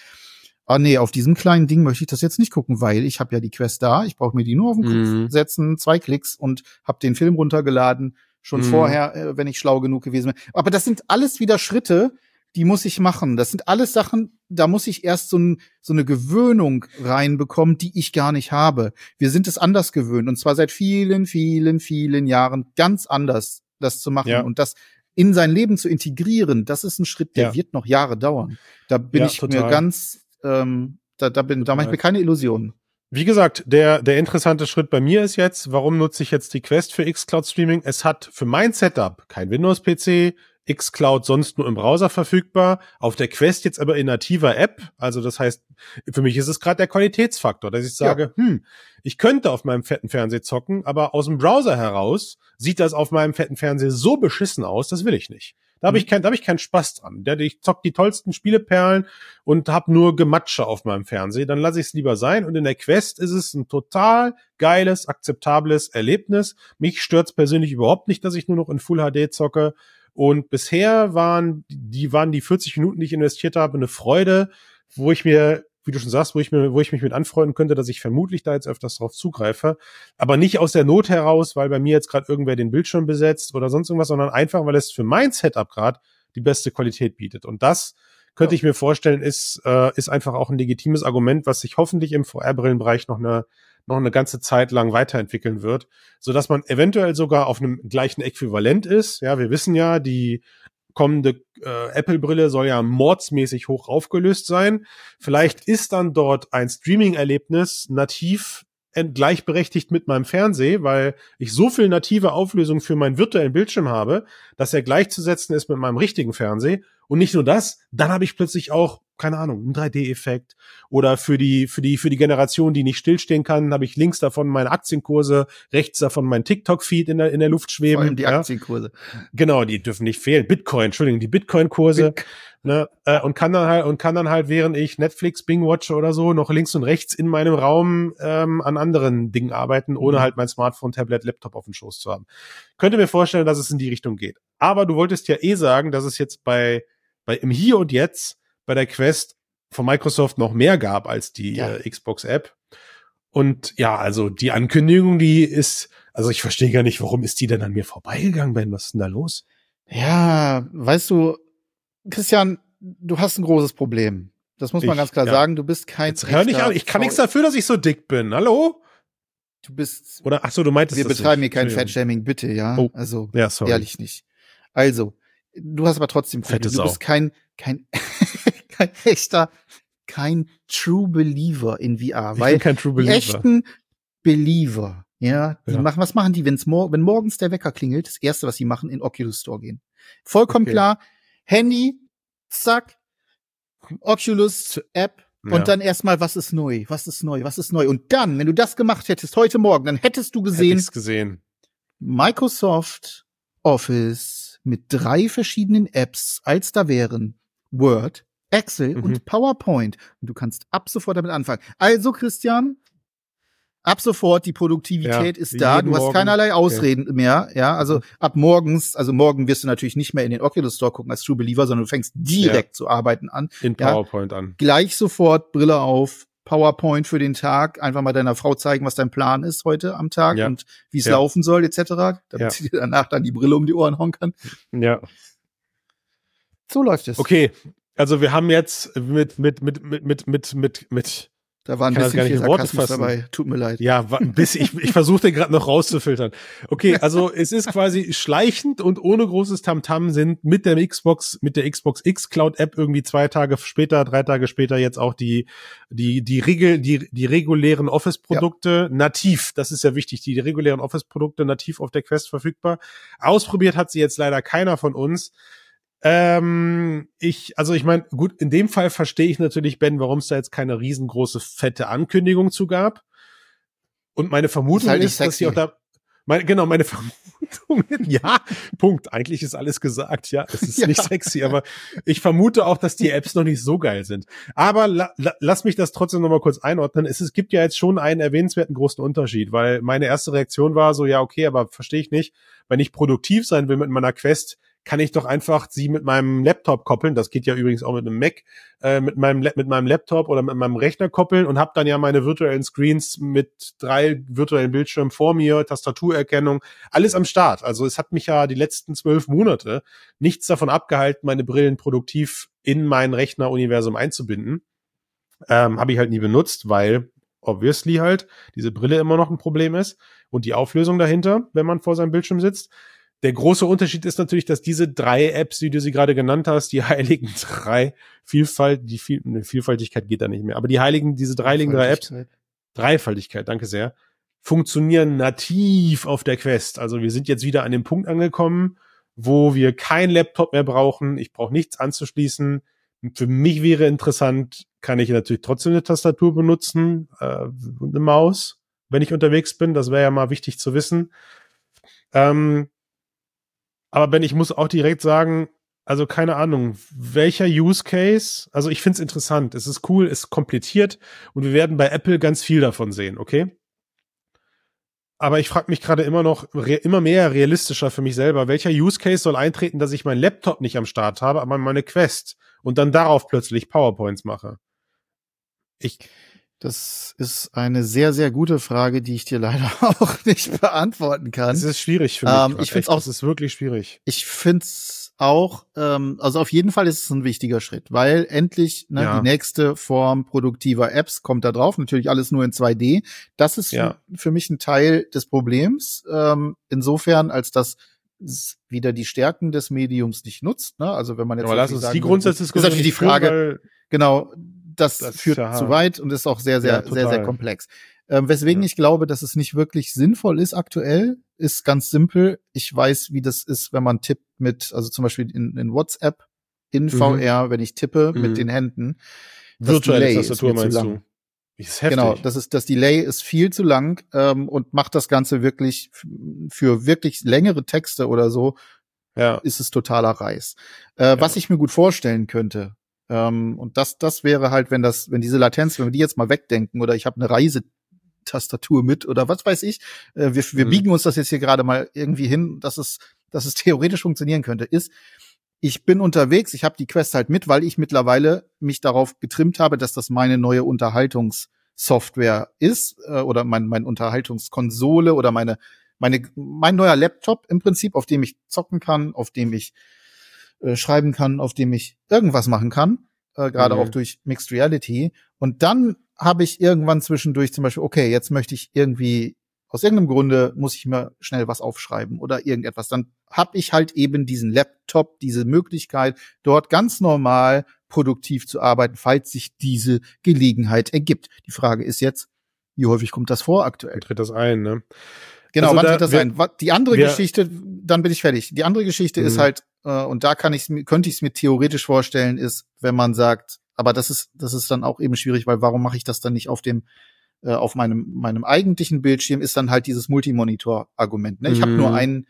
Ah nee, auf diesem kleinen Ding möchte ich das jetzt nicht gucken, weil ich habe ja die Quest da, ich brauche mir die nur auf den Kopf mhm. setzen, zwei Klicks und habe den Film runtergeladen, schon mhm. vorher, äh, wenn ich schlau genug gewesen bin. Aber das sind alles wieder Schritte, die muss ich machen. Das sind alles Sachen, da muss ich erst so, ein, so eine Gewöhnung reinbekommen, die ich gar nicht habe. Wir sind es anders gewöhnt und zwar seit vielen, vielen, vielen Jahren ganz anders, das zu machen. Ja. Und das in sein Leben zu integrieren, das ist ein Schritt, der ja. wird noch Jahre dauern. Da bin ja, ich total. mir ganz, ähm, da, da bin, da mache ich mir keine Illusionen. Wie gesagt, der, der interessante Schritt bei mir ist jetzt, warum nutze ich jetzt die Quest für xCloud Streaming? Es hat für mein Setup kein Windows-PC, xCloud sonst nur im Browser verfügbar, auf der Quest jetzt aber in nativer App. Also das heißt, für mich ist es gerade der Qualitätsfaktor, dass ich sage, ja. hm, ich könnte auf meinem fetten Fernseher zocken, aber aus dem Browser heraus sieht das auf meinem fetten Fernseher so beschissen aus, das will ich nicht. Da habe ich mhm. kein, da habe ich keinen Spaß dran. Der, ich zock die tollsten Spieleperlen und habe nur Gematsche auf meinem Fernseher. Dann lasse ich es lieber sein. Und in der Quest ist es ein total geiles, akzeptables Erlebnis. Mich stört's persönlich überhaupt nicht, dass ich nur noch in Full HD zocke. Und bisher waren die, waren die 40 Minuten, die ich investiert habe, eine Freude, wo ich mir, wie du schon sagst, wo ich mir, wo ich mich mit anfreunden könnte, dass ich vermutlich da jetzt öfters drauf zugreife. Aber nicht aus der Not heraus, weil bei mir jetzt gerade irgendwer den Bildschirm besetzt oder sonst irgendwas, sondern einfach, weil es für mein Setup gerade die beste Qualität bietet. Und das könnte ja. ich mir vorstellen, ist, äh, ist einfach auch ein legitimes Argument, was sich hoffentlich im VR-Brillenbereich noch eine noch eine ganze Zeit lang weiterentwickeln wird, so dass man eventuell sogar auf einem gleichen Äquivalent ist. Ja, wir wissen ja, die kommende äh, Apple-Brille soll ja mordsmäßig hoch aufgelöst sein. Vielleicht ist dann dort ein Streaming-Erlebnis nativ gleichberechtigt mit meinem Fernseher, weil ich so viel native Auflösung für meinen virtuellen Bildschirm habe, dass er gleichzusetzen ist mit meinem richtigen Fernseher. Und nicht nur das, dann habe ich plötzlich auch keine Ahnung, ein 3D-Effekt oder für die für die für die Generation, die nicht stillstehen kann, habe ich links davon meine Aktienkurse, rechts davon mein TikTok-Feed in der in der Luft schweben. Vor allem die ja. Aktienkurse. Genau, die dürfen nicht fehlen. Bitcoin, Entschuldigung, die Bitcoin-Kurse. Ne, äh, und kann dann halt und kann dann halt, während ich Netflix, Bing watch oder so, noch links und rechts in meinem Raum ähm, an anderen Dingen arbeiten, ohne mhm. halt mein Smartphone, Tablet, Laptop auf dem Schoß zu haben. Könnte mir vorstellen, dass es in die Richtung geht. Aber du wolltest ja eh sagen, dass es jetzt bei bei im Hier und Jetzt bei der Quest von Microsoft noch mehr gab als die ja. äh, Xbox-App. Und ja, also die Ankündigung, die ist, also ich verstehe gar nicht, warum ist die denn an mir vorbeigegangen, Ben? Was ist denn da los? Ja, weißt du, Christian, du hast ein großes Problem. Das muss man ich, ganz klar ja. sagen. Du bist kein. Jetzt hör nicht an. Ich kann nichts dafür, dass ich so dick bin. Hallo? Du bist. Oder ach so, du meintest Wir betreiben hier kein Fat-Shaming, bitte, ja. Oh. Also ja, sorry. ehrlich nicht. Also, du hast aber trotzdem Fette Du bist kein kein kein echter, kein True Believer in VR. Ich weil kein True Believer. Echten Believer, ja, die ja. machen, was machen die, wenn's mor wenn morgens der Wecker klingelt? Das erste, was sie machen, in Oculus Store gehen. Vollkommen okay. klar. Handy, zack, Oculus App, und ja. dann erstmal, was ist neu? Was ist neu? Was ist neu? Und dann, wenn du das gemacht hättest heute Morgen, dann hättest du gesehen, gesehen. Microsoft Office mit drei verschiedenen Apps, als da wären Word, Excel mhm. und PowerPoint. Und du kannst ab sofort damit anfangen. Also, Christian, ab sofort die Produktivität ja, ist da. Du hast keinerlei Ausreden okay. mehr. Ja, also mhm. ab morgens, also morgen wirst du natürlich nicht mehr in den Oculus Store gucken als True Believer, sondern du fängst direkt ja. zu arbeiten an. In PowerPoint ja, an. Gleich sofort Brille auf, PowerPoint für den Tag, einfach mal deiner Frau zeigen, was dein Plan ist heute am Tag und wie es laufen soll, etc., damit sie dir danach dann die Brille um die Ohren hauen kann. Ja. So läuft es. Okay, also wir haben jetzt mit, mit, mit, mit, mit, mit, mit, mit da war ein bisschen viel Sarkasmus dabei. Tut mir leid. Ja, bis ich, ich versuche den gerade noch rauszufiltern. Okay, also es ist quasi schleichend und ohne großes Tamtam -Tam sind mit der Xbox, mit der Xbox X Cloud App irgendwie zwei Tage später, drei Tage später jetzt auch die die die Regel die die regulären Office Produkte ja. nativ. Das ist ja wichtig, die, die regulären Office Produkte nativ auf der Quest verfügbar. Ausprobiert hat sie jetzt leider keiner von uns. Ähm, ich, also ich meine, gut, in dem Fall verstehe ich natürlich, Ben, warum es da jetzt keine riesengroße, fette Ankündigung zu gab. Und meine Vermutung ist, halt ist dass sie auch da, Meine, genau, meine Vermutung. ja, Punkt. Eigentlich ist alles gesagt. Ja, es ist ja. nicht sexy, aber ich vermute auch, dass die Apps noch nicht so geil sind. Aber la, la, lass mich das trotzdem noch mal kurz einordnen. Es, es gibt ja jetzt schon einen erwähnenswerten großen Unterschied, weil meine erste Reaktion war so, ja, okay, aber verstehe ich nicht. Wenn ich produktiv sein will mit meiner Quest, kann ich doch einfach sie mit meinem Laptop koppeln. Das geht ja übrigens auch mit einem Mac, äh, mit meinem mit meinem Laptop oder mit meinem Rechner koppeln und habe dann ja meine virtuellen Screens mit drei virtuellen Bildschirmen vor mir, Tastaturerkennung, alles am Start. Also es hat mich ja die letzten zwölf Monate nichts davon abgehalten, meine Brillen produktiv in mein Rechneruniversum einzubinden. Ähm, habe ich halt nie benutzt, weil obviously halt diese Brille immer noch ein Problem ist und die Auflösung dahinter, wenn man vor seinem Bildschirm sitzt. Der große Unterschied ist natürlich, dass diese drei Apps, die du sie gerade genannt hast, die heiligen drei Vielfalt, die Viel, ne, Vielfaltigkeit geht da nicht mehr, aber die heiligen, diese drei heiligen drei Apps, Dreifaltigkeit, danke sehr, funktionieren nativ auf der Quest. Also wir sind jetzt wieder an dem Punkt angekommen, wo wir kein Laptop mehr brauchen. Ich brauche nichts anzuschließen. Für mich wäre interessant, kann ich natürlich trotzdem eine Tastatur benutzen äh, eine Maus, wenn ich unterwegs bin. Das wäre ja mal wichtig zu wissen. Ähm, aber Ben, ich muss auch direkt sagen, also keine Ahnung, welcher Use Case, also ich finde es interessant, es ist cool, es ist kompliziert und wir werden bei Apple ganz viel davon sehen, okay? Aber ich frage mich gerade immer noch, immer mehr realistischer für mich selber, welcher Use Case soll eintreten, dass ich meinen Laptop nicht am Start habe, aber meine Quest und dann darauf plötzlich PowerPoints mache? Ich, das ist eine sehr, sehr gute Frage, die ich dir leider auch nicht beantworten kann. Es ist schwierig für mich. Ähm, ich finde auch, es ist wirklich schwierig. Ich finde es auch, ähm, also auf jeden Fall ist es ein wichtiger Schritt, weil endlich ne, ja. die nächste Form produktiver Apps kommt da drauf. Natürlich alles nur in 2D. Das ist ja. für mich ein Teil des Problems. Ähm, insofern, als das wieder die Stärken des Mediums nicht nutzt. Ne? Also wenn man jetzt aber lass uns die Grundsatzdiskussion ist natürlich die Frage, genau, das, das führt ja zu weit und ist auch sehr, sehr, ja, sehr, sehr komplex. Ähm, weswegen ja. ich glaube, dass es nicht wirklich sinnvoll ist aktuell, ist ganz simpel. Ich weiß, wie das ist, wenn man tippt mit, also zum Beispiel in, in WhatsApp, in mhm. VR, wenn ich tippe mhm. mit den Händen. Virtuelle Tastatur meinst du? Ist genau, das ist das Delay ist viel zu lang ähm, und macht das Ganze wirklich für wirklich längere Texte oder so ja. ist es totaler Reiß. Äh, ja. Was ich mir gut vorstellen könnte, ähm, und das, das wäre halt, wenn das, wenn diese Latenz, wenn wir die jetzt mal wegdenken oder ich habe eine Reisetastatur mit oder was weiß ich, äh, wir, wir mhm. biegen uns das jetzt hier gerade mal irgendwie hin, dass es, dass es theoretisch funktionieren könnte, ist, ich bin unterwegs, ich habe die Quest halt mit, weil ich mittlerweile mich darauf getrimmt habe, dass das meine neue Unterhaltungssoftware ist äh, oder mein, mein Unterhaltungskonsole oder meine, meine, mein neuer Laptop im Prinzip, auf dem ich zocken kann, auf dem ich äh, schreiben kann, auf dem ich irgendwas machen kann, äh, gerade mhm. auch durch Mixed Reality. Und dann habe ich irgendwann zwischendurch zum Beispiel, okay, jetzt möchte ich irgendwie aus irgendeinem Grunde muss ich mir schnell was aufschreiben oder irgendetwas. Dann habe ich halt eben diesen Laptop, diese Möglichkeit, dort ganz normal produktiv zu arbeiten, falls sich diese Gelegenheit ergibt. Die Frage ist jetzt, wie häufig kommt das vor aktuell? Tritt das ein, ne? Genau, also wann da, tritt das wir, ein? Die andere wir, Geschichte, dann bin ich fertig. Die andere Geschichte ist mhm. halt, äh, und da kann ich könnte ich es mir theoretisch vorstellen, ist, wenn man sagt, aber das ist das ist dann auch eben schwierig, weil warum mache ich das dann nicht auf dem äh, auf meinem meinem eigentlichen Bildschirm ist dann halt dieses Multimonitor-Argument. Ne? Ich mhm. habe nur einen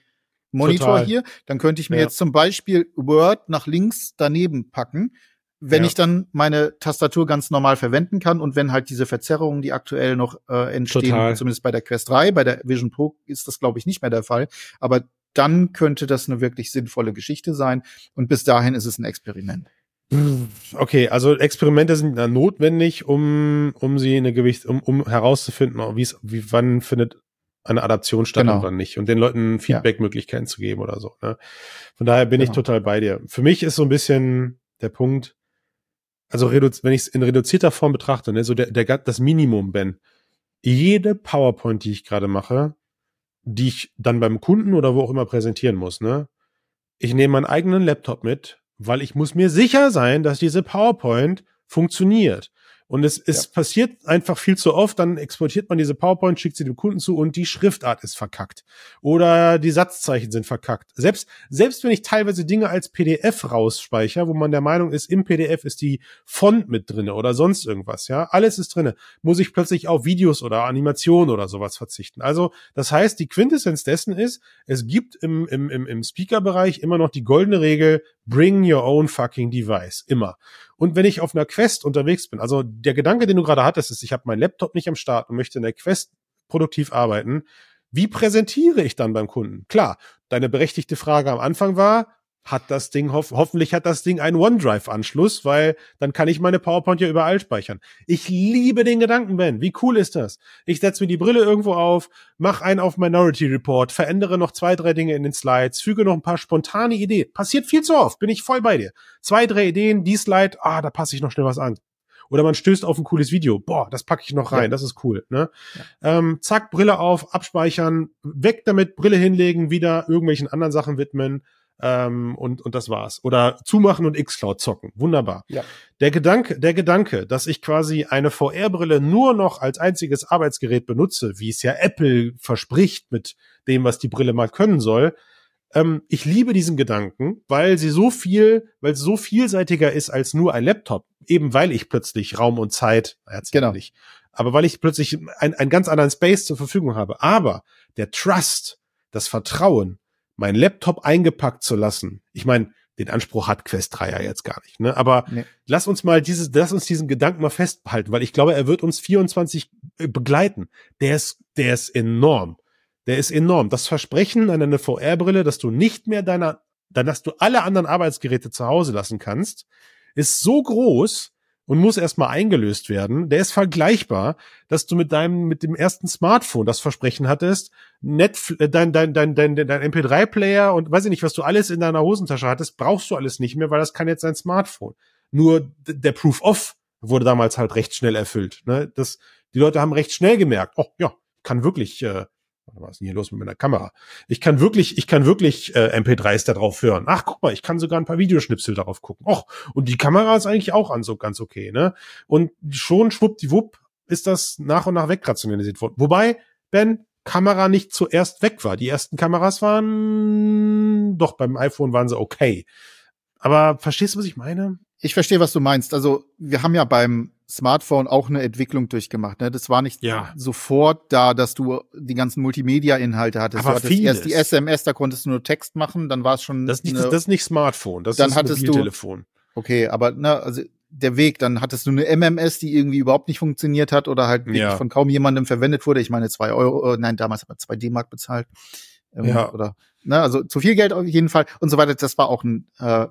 Monitor Total. hier, dann könnte ich mir ja. jetzt zum Beispiel Word nach links daneben packen, wenn ja. ich dann meine Tastatur ganz normal verwenden kann und wenn halt diese Verzerrungen, die aktuell noch äh, entstehen, Total. zumindest bei der Quest 3, bei der Vision Pro ist das glaube ich nicht mehr der Fall, aber dann könnte das eine wirklich sinnvolle Geschichte sein. Und bis dahin ist es ein Experiment. Okay, also Experimente sind notwendig, um, um sie eine Gewicht, um, um herauszufinden, wie es, wie wann findet eine Adaption statt genau. und wann nicht und den Leuten Feedback-Möglichkeiten zu geben oder so. Ne? Von daher bin genau. ich total bei dir. Für mich ist so ein bisschen der Punkt, also wenn ich es in reduzierter Form betrachte, ne, so der, der, das Minimum, Ben, jede PowerPoint, die ich gerade mache, die ich dann beim Kunden oder wo auch immer präsentieren muss, ne? Ich nehme meinen eigenen Laptop mit, weil ich muss mir sicher sein, dass diese PowerPoint funktioniert. Und es, es ja. passiert einfach viel zu oft, dann exportiert man diese PowerPoint, schickt sie dem Kunden zu und die Schriftart ist verkackt. Oder die Satzzeichen sind verkackt. Selbst, selbst wenn ich teilweise Dinge als PDF rausspeichere, wo man der Meinung ist, im PDF ist die Font mit drinne oder sonst irgendwas, ja, alles ist drinne, muss ich plötzlich auf Videos oder Animationen oder sowas verzichten. Also, das heißt, die Quintessenz dessen ist, es gibt im, im, im, im Speaker-Bereich immer noch die goldene Regel, bring your own fucking device. Immer. Und wenn ich auf einer Quest unterwegs bin, also der Gedanke, den du gerade hattest, ist, ich habe meinen Laptop nicht am Start und möchte in der Quest produktiv arbeiten. Wie präsentiere ich dann beim Kunden? Klar, deine berechtigte Frage am Anfang war, hat das Ding, hof hoffentlich hat das Ding einen OneDrive-Anschluss, weil dann kann ich meine PowerPoint ja überall speichern. Ich liebe den Gedanken, Ben. Wie cool ist das? Ich setze mir die Brille irgendwo auf, mach einen auf Minority Report, verändere noch zwei, drei Dinge in den Slides, füge noch ein paar spontane Ideen. Passiert viel zu oft, bin ich voll bei dir. Zwei, drei Ideen, die Slide, ah, da passe ich noch schnell was an. Oder man stößt auf ein cooles Video. Boah, das packe ich noch rein, ja. das ist cool. Ne? Ja. Ähm, zack, Brille auf, abspeichern, weg damit, Brille hinlegen, wieder irgendwelchen anderen Sachen widmen ähm, und, und das war's. Oder zumachen und Xcloud zocken. Wunderbar. Ja. Der Gedanke, der Gedanke, dass ich quasi eine VR-Brille nur noch als einziges Arbeitsgerät benutze, wie es ja Apple verspricht mit dem, was die Brille mal können soll, ähm, ich liebe diesen Gedanken, weil sie so viel, weil es so vielseitiger ist als nur ein Laptop. Eben weil ich plötzlich Raum und Zeit, genau. nicht, aber weil ich plötzlich einen ganz anderen Space zur Verfügung habe. Aber der Trust, das Vertrauen, meinen Laptop eingepackt zu lassen. Ich meine, den Anspruch hat Quest 3 ja jetzt gar nicht, ne? Aber nee. lass uns mal dieses, lass uns diesen Gedanken mal festhalten, weil ich glaube, er wird uns 24 äh, begleiten. Der ist, der ist enorm. Der ist enorm. Das Versprechen an eine VR-Brille, dass du nicht mehr deiner, dass du alle anderen Arbeitsgeräte zu Hause lassen kannst, ist so groß, und muss erstmal eingelöst werden, der ist vergleichbar, dass du mit deinem, mit dem ersten Smartphone das Versprechen hattest, Netf äh, dein, dein, dein, dein, dein MP3-Player und weiß ich nicht, was du alles in deiner Hosentasche hattest, brauchst du alles nicht mehr, weil das kann jetzt dein Smartphone. Nur der Proof of wurde damals halt recht schnell erfüllt. Ne? Das, die Leute haben recht schnell gemerkt, oh ja, kann wirklich äh, was ist denn hier los mit meiner Kamera? Ich kann wirklich, ich kann wirklich äh, MP3s da drauf hören. Ach, guck mal, ich kann sogar ein paar Videoschnipsel darauf gucken. Och, und die Kamera ist eigentlich auch an so ganz okay, ne? Und schon schwuppdiwupp ist das nach und nach wegrationalisiert worden. Wobei, Ben, Kamera nicht zuerst weg war. Die ersten Kameras waren, doch, beim iPhone waren sie okay. Aber verstehst du, was ich meine? Ich verstehe, was du meinst. Also, wir haben ja beim Smartphone auch eine Entwicklung durchgemacht. Ne? Das war nicht ja. sofort da, dass du die ganzen Multimedia-Inhalte hattest. Aber du hattest vieles. erst die SMS, da konntest du nur Text machen, dann war es schon. Das ist, nicht, eine, das ist nicht Smartphone, das dann ist hattest Mobiltelefon. Du, okay, aber ne, also der Weg, dann hattest du eine MMS, die irgendwie überhaupt nicht funktioniert hat oder halt ja. von kaum jemandem verwendet wurde. Ich meine, zwei Euro, äh, nein, damals hat man zwei D-Mark bezahlt. Ähm, ja. Oder, ne, also zu viel Geld auf jeden Fall und so weiter. Das war auch ein äh,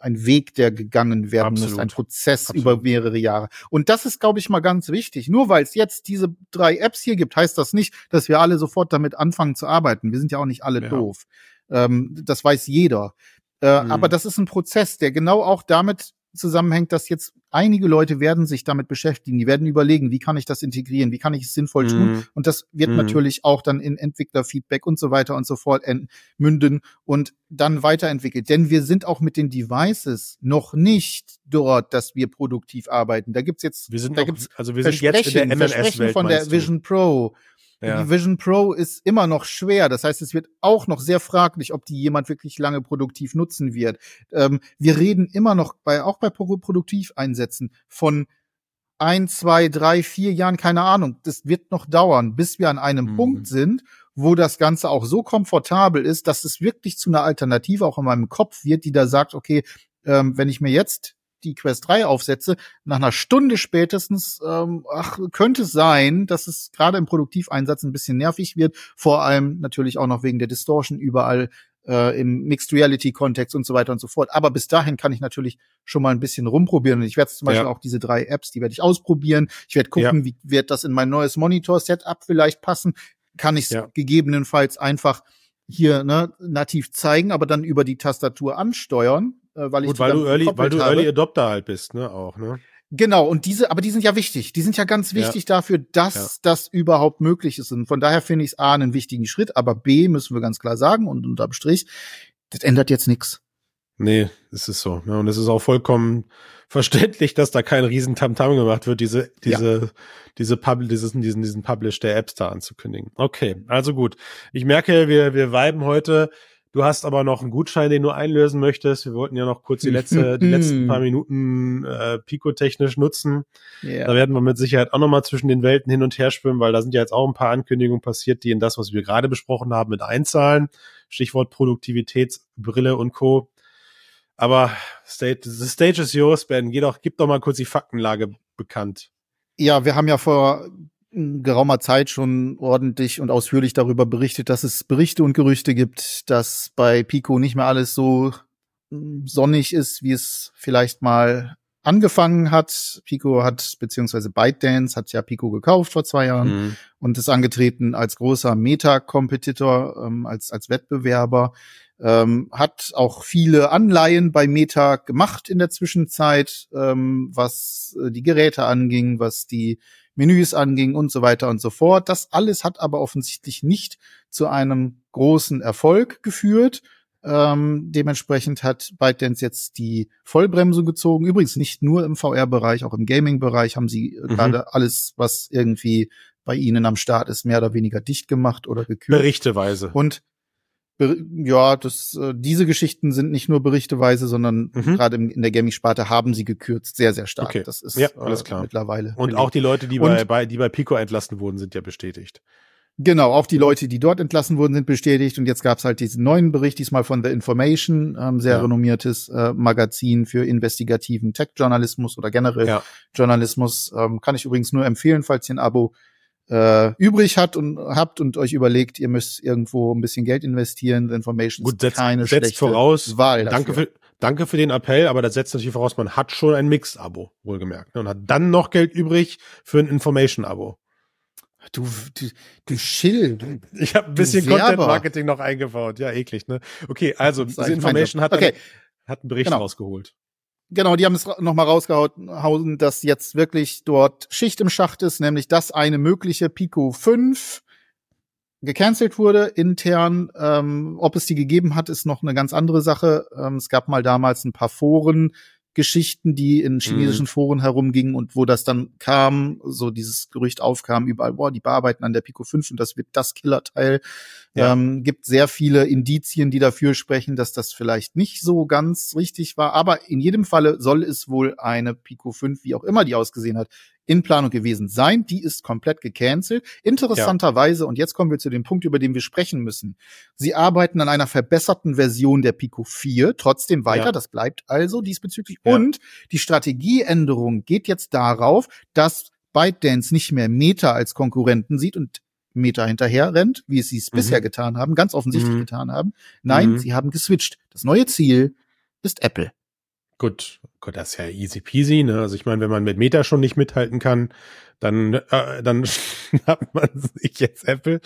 ein Weg, der gegangen werden Absolut. muss, ein Prozess Absolut. über mehrere Jahre. Und das ist, glaube ich, mal ganz wichtig. Nur weil es jetzt diese drei Apps hier gibt, heißt das nicht, dass wir alle sofort damit anfangen zu arbeiten. Wir sind ja auch nicht alle ja. doof. Ähm, das weiß jeder. Äh, mhm. Aber das ist ein Prozess, der genau auch damit zusammenhängt, dass jetzt einige Leute werden sich damit beschäftigen, die werden überlegen, wie kann ich das integrieren, wie kann ich es sinnvoll mm. tun und das wird mm. natürlich auch dann in Entwicklerfeedback und so weiter und so fort münden und dann weiterentwickelt. Denn wir sind auch mit den Devices noch nicht dort, dass wir produktiv arbeiten. Da gibt's jetzt, wir sind da noch, gibt's also wir sind jetzt in der MMS-Welt von der Vision Pro, ja. Die Vision Pro ist immer noch schwer. Das heißt, es wird auch noch sehr fraglich, ob die jemand wirklich lange produktiv nutzen wird. Ähm, wir reden immer noch bei, auch bei Produktiveinsätzen von ein, zwei, drei, vier Jahren, keine Ahnung. Das wird noch dauern, bis wir an einem mhm. Punkt sind, wo das Ganze auch so komfortabel ist, dass es wirklich zu einer Alternative auch in meinem Kopf wird, die da sagt, okay, ähm, wenn ich mir jetzt die Quest 3 aufsetze, nach einer Stunde spätestens, ähm, ach, könnte es sein, dass es gerade im Produktiveinsatz ein bisschen nervig wird, vor allem natürlich auch noch wegen der Distortion überall äh, im Mixed Reality Kontext und so weiter und so fort. Aber bis dahin kann ich natürlich schon mal ein bisschen rumprobieren. Und ich werde zum Beispiel ja. auch diese drei Apps, die werde ich ausprobieren. Ich werde gucken, ja. wie wird das in mein neues Monitor-Setup vielleicht passen. Kann ich es ja. gegebenenfalls einfach hier ne, nativ zeigen, aber dann über die Tastatur ansteuern weil ich Gut, weil du Early, weil du Early Adopter halt bist, ne, auch, ne? Genau, und diese, aber die sind ja wichtig. Die sind ja ganz wichtig ja. dafür, dass ja. das überhaupt möglich ist. Und von daher finde ich es A einen wichtigen Schritt, aber B müssen wir ganz klar sagen und unterm Strich, das ändert jetzt nichts. Nee, es ist so. Ne? Und es ist auch vollkommen verständlich, dass da kein riesen Tamtam gemacht wird, diese, diese, ja. diese Pub dieses, diesen, diesen Publish der Apps da anzukündigen. Okay, also gut. Ich merke, wir, wir viben heute. Du hast aber noch einen Gutschein, den du einlösen möchtest. Wir wollten ja noch kurz die letzte, die letzten paar Minuten äh, Pico-technisch nutzen. Yeah. Da werden wir mit Sicherheit auch noch mal zwischen den Welten hin und her schwimmen, weil da sind ja jetzt auch ein paar Ankündigungen passiert, die in das, was wir gerade besprochen haben, mit einzahlen. Stichwort Produktivitätsbrille und Co. Aber state, the stage is yours, Ben. Geh doch, gib doch mal kurz die Faktenlage bekannt. Ja, wir haben ja vor geraumer Zeit schon ordentlich und ausführlich darüber berichtet, dass es Berichte und Gerüchte gibt, dass bei Pico nicht mehr alles so hm, sonnig ist, wie es vielleicht mal angefangen hat. Pico hat, beziehungsweise ByteDance hat ja Pico gekauft vor zwei Jahren mhm. und ist angetreten als großer Meta-Kompetitor, ähm, als, als Wettbewerber ähm, hat auch viele Anleihen bei Meta gemacht in der Zwischenzeit, ähm, was äh, die Geräte anging, was die Menüs anging und so weiter und so fort. Das alles hat aber offensichtlich nicht zu einem großen Erfolg geführt. Ähm, dementsprechend hat ByteDance jetzt die Vollbremse gezogen. Übrigens nicht nur im VR-Bereich, auch im Gaming-Bereich haben sie äh, mhm. gerade alles, was irgendwie bei ihnen am Start ist, mehr oder weniger dicht gemacht oder gekürt. Berichteweise. Und ja, das, äh, diese Geschichten sind nicht nur berichteweise, sondern mhm. gerade in der Gaming-Sparte haben sie gekürzt, sehr, sehr stark. Okay. Das ist ja, alles klar. Äh, mittlerweile. Und belegt. auch die Leute, die bei, bei, die bei Pico entlassen wurden, sind ja bestätigt. Genau, auch die Leute, die dort entlassen wurden, sind bestätigt. Und jetzt gab es halt diesen neuen Bericht, diesmal von The Information, ähm, sehr ja. renommiertes äh, Magazin für investigativen Tech-Journalismus oder generell ja. Journalismus. Ähm, kann ich übrigens nur empfehlen, falls ihr ein Abo äh, übrig hat und habt und euch überlegt, ihr müsst irgendwo ein bisschen Geld investieren, Information Gut, setzt, keine setzt schlechte voraus, Wahl. Dafür. Danke für, danke für den Appell, aber das setzt natürlich voraus, man hat schon ein Mixed-Abo, wohlgemerkt, ne, und hat dann noch Geld übrig für ein Information-Abo. Du, du, du Schill. ich habe ein bisschen Content-Marketing noch eingebaut. Ja, eklig, ne? Okay, also diese Information hat, okay. hat einen Bericht genau. rausgeholt. Genau, die haben es nochmal rausgehauen, dass jetzt wirklich dort Schicht im Schacht ist, nämlich dass eine mögliche Pico 5 gecancelt wurde intern. Ähm, ob es die gegeben hat, ist noch eine ganz andere Sache. Ähm, es gab mal damals ein paar Foren, Geschichten, die in chinesischen mhm. Foren herumgingen und wo das dann kam, so dieses Gerücht aufkam, überall, boah, die bearbeiten an der Pico 5 und das wird das Killerteil. Ja. Ähm, gibt sehr viele Indizien, die dafür sprechen, dass das vielleicht nicht so ganz richtig war. Aber in jedem Falle soll es wohl eine Pico 5, wie auch immer die ausgesehen hat, in Planung gewesen sein. Die ist komplett gecancelt. Interessanterweise, ja. und jetzt kommen wir zu dem Punkt, über den wir sprechen müssen. Sie arbeiten an einer verbesserten Version der Pico 4, trotzdem weiter. Ja. Das bleibt also diesbezüglich. Ja. Und die Strategieänderung geht jetzt darauf, dass ByteDance nicht mehr Meta als Konkurrenten sieht und Meta hinterher rennt, wie sie es mhm. bisher getan haben, ganz offensichtlich mhm. getan haben. Nein, mhm. sie haben geswitcht. Das neue Ziel ist Apple. Gut, Gott, das ist ja easy peasy, ne? Also ich meine, wenn man mit Meta schon nicht mithalten kann, dann, äh, dann schnappt man sich jetzt Apple.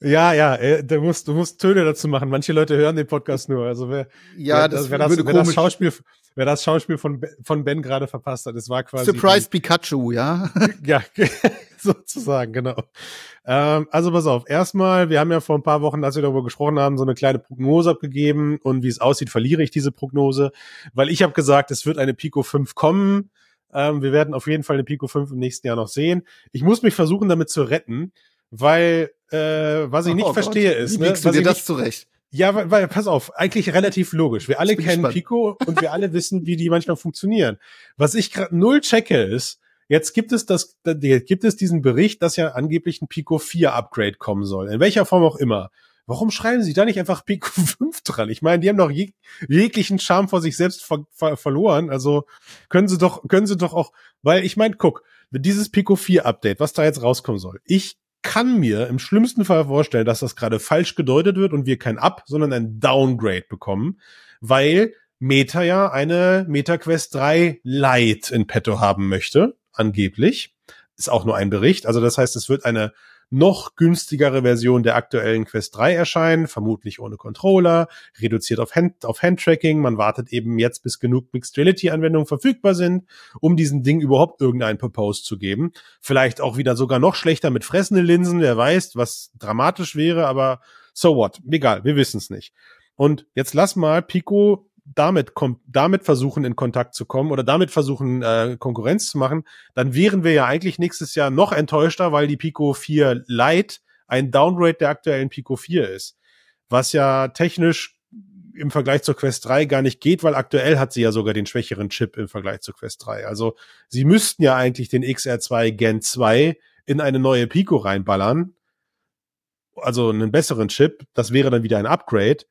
Ja, ja, äh, du musst, du musst Töne dazu machen. Manche Leute hören den Podcast nur. Also wer, ja, wer, das, wer das, wer das Schauspiel, wer das Schauspiel von, von Ben gerade verpasst hat, das war quasi. Surprise die, Pikachu, ja? ja, sozusagen, genau. Ähm, also pass auf, erstmal, wir haben ja vor ein paar Wochen, als wir darüber gesprochen haben, so eine kleine Prognose abgegeben und wie es aussieht, verliere ich diese Prognose, weil ich habe gesagt, es wird eine Pico 5 kommen. Ähm, wir werden auf jeden Fall eine Pico 5 im nächsten Jahr noch sehen. Ich muss mich versuchen, damit zu retten, weil äh, was ich oh, nicht oh verstehe Gott. ist, wie ne, was du dir das zurecht? Ja, weil, weil, pass auf, eigentlich relativ logisch. Wir alle kennen gespannt. Pico und wir alle wissen, wie die manchmal funktionieren. Was ich gerade null checke ist, Jetzt gibt es das, gibt es diesen Bericht, dass ja angeblich ein Pico 4 Upgrade kommen soll. In welcher Form auch immer. Warum schreiben sie da nicht einfach Pico 5 dran? Ich meine, die haben doch jeg jeglichen Charme vor sich selbst ver ver verloren. Also können sie doch, können sie doch auch, weil ich meine, guck, dieses Pico 4 Update, was da jetzt rauskommen soll. Ich kann mir im schlimmsten Fall vorstellen, dass das gerade falsch gedeutet wird und wir kein Up, sondern ein Downgrade bekommen, weil Meta ja eine MetaQuest 3 Lite in petto haben möchte angeblich. Ist auch nur ein Bericht. Also das heißt, es wird eine noch günstigere Version der aktuellen Quest 3 erscheinen, vermutlich ohne Controller, reduziert auf, Hand, auf Handtracking. Man wartet eben jetzt, bis genug Mixed Reality Anwendungen verfügbar sind, um diesem Ding überhaupt irgendeinen Propose zu geben. Vielleicht auch wieder sogar noch schlechter mit fressenden Linsen, wer weiß, was dramatisch wäre, aber so what? Egal, wir wissen es nicht. Und jetzt lass mal Pico damit damit versuchen in Kontakt zu kommen oder damit versuchen äh, Konkurrenz zu machen, dann wären wir ja eigentlich nächstes Jahr noch enttäuschter, weil die Pico 4 Lite ein Downgrade der aktuellen Pico 4 ist. Was ja technisch im Vergleich zur Quest 3 gar nicht geht, weil aktuell hat sie ja sogar den schwächeren Chip im Vergleich zur Quest 3. Also sie müssten ja eigentlich den XR2 Gen 2 in eine neue Pico reinballern. Also einen besseren Chip. Das wäre dann wieder ein Upgrade.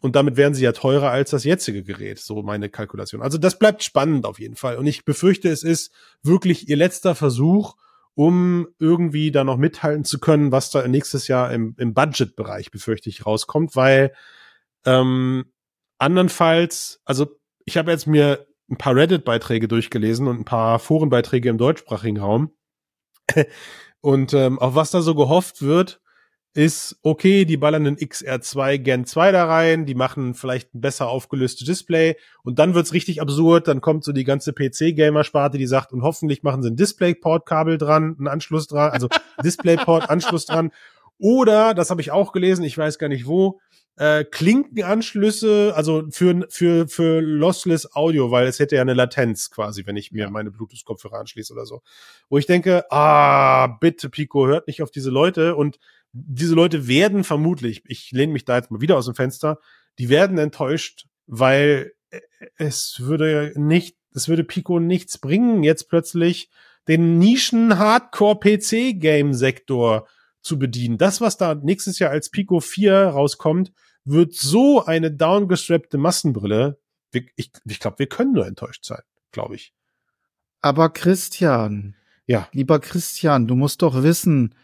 Und damit wären sie ja teurer als das jetzige Gerät, so meine Kalkulation. Also das bleibt spannend auf jeden Fall. Und ich befürchte, es ist wirklich ihr letzter Versuch, um irgendwie da noch mithalten zu können, was da nächstes Jahr im, im Budget-Bereich, befürchte ich, rauskommt, weil ähm, andernfalls, also ich habe jetzt mir ein paar Reddit-Beiträge durchgelesen und ein paar Forenbeiträge im deutschsprachigen Raum. und ähm, auf was da so gehofft wird, ist, okay, die ballern einen XR2 Gen 2 da rein, die machen vielleicht ein besser aufgelöstes Display und dann wird's richtig absurd, dann kommt so die ganze PC-Gamer-Sparte, die sagt, und hoffentlich machen sie ein DisplayPort-Kabel dran, einen Anschluss dran, also DisplayPort-Anschluss dran. Oder, das habe ich auch gelesen, ich weiß gar nicht wo, äh, Klinkenanschlüsse, also für, für, für Lossless Audio, weil es hätte ja eine Latenz quasi, wenn ich mir meine Bluetooth-Kopfhörer anschließe oder so. Wo ich denke, ah, bitte Pico, hört nicht auf diese Leute und diese Leute werden vermutlich, ich lehne mich da jetzt mal wieder aus dem Fenster, die werden enttäuscht, weil es würde nicht, es würde Pico nichts bringen, jetzt plötzlich den Nischen-Hardcore-PC-Game-Sektor zu bedienen. Das, was da nächstes Jahr als Pico 4 rauskommt, wird so eine downgestrappte Massenbrille. Ich, ich glaube, wir können nur enttäuscht sein, glaube ich. Aber Christian, ja, lieber Christian, du musst doch wissen,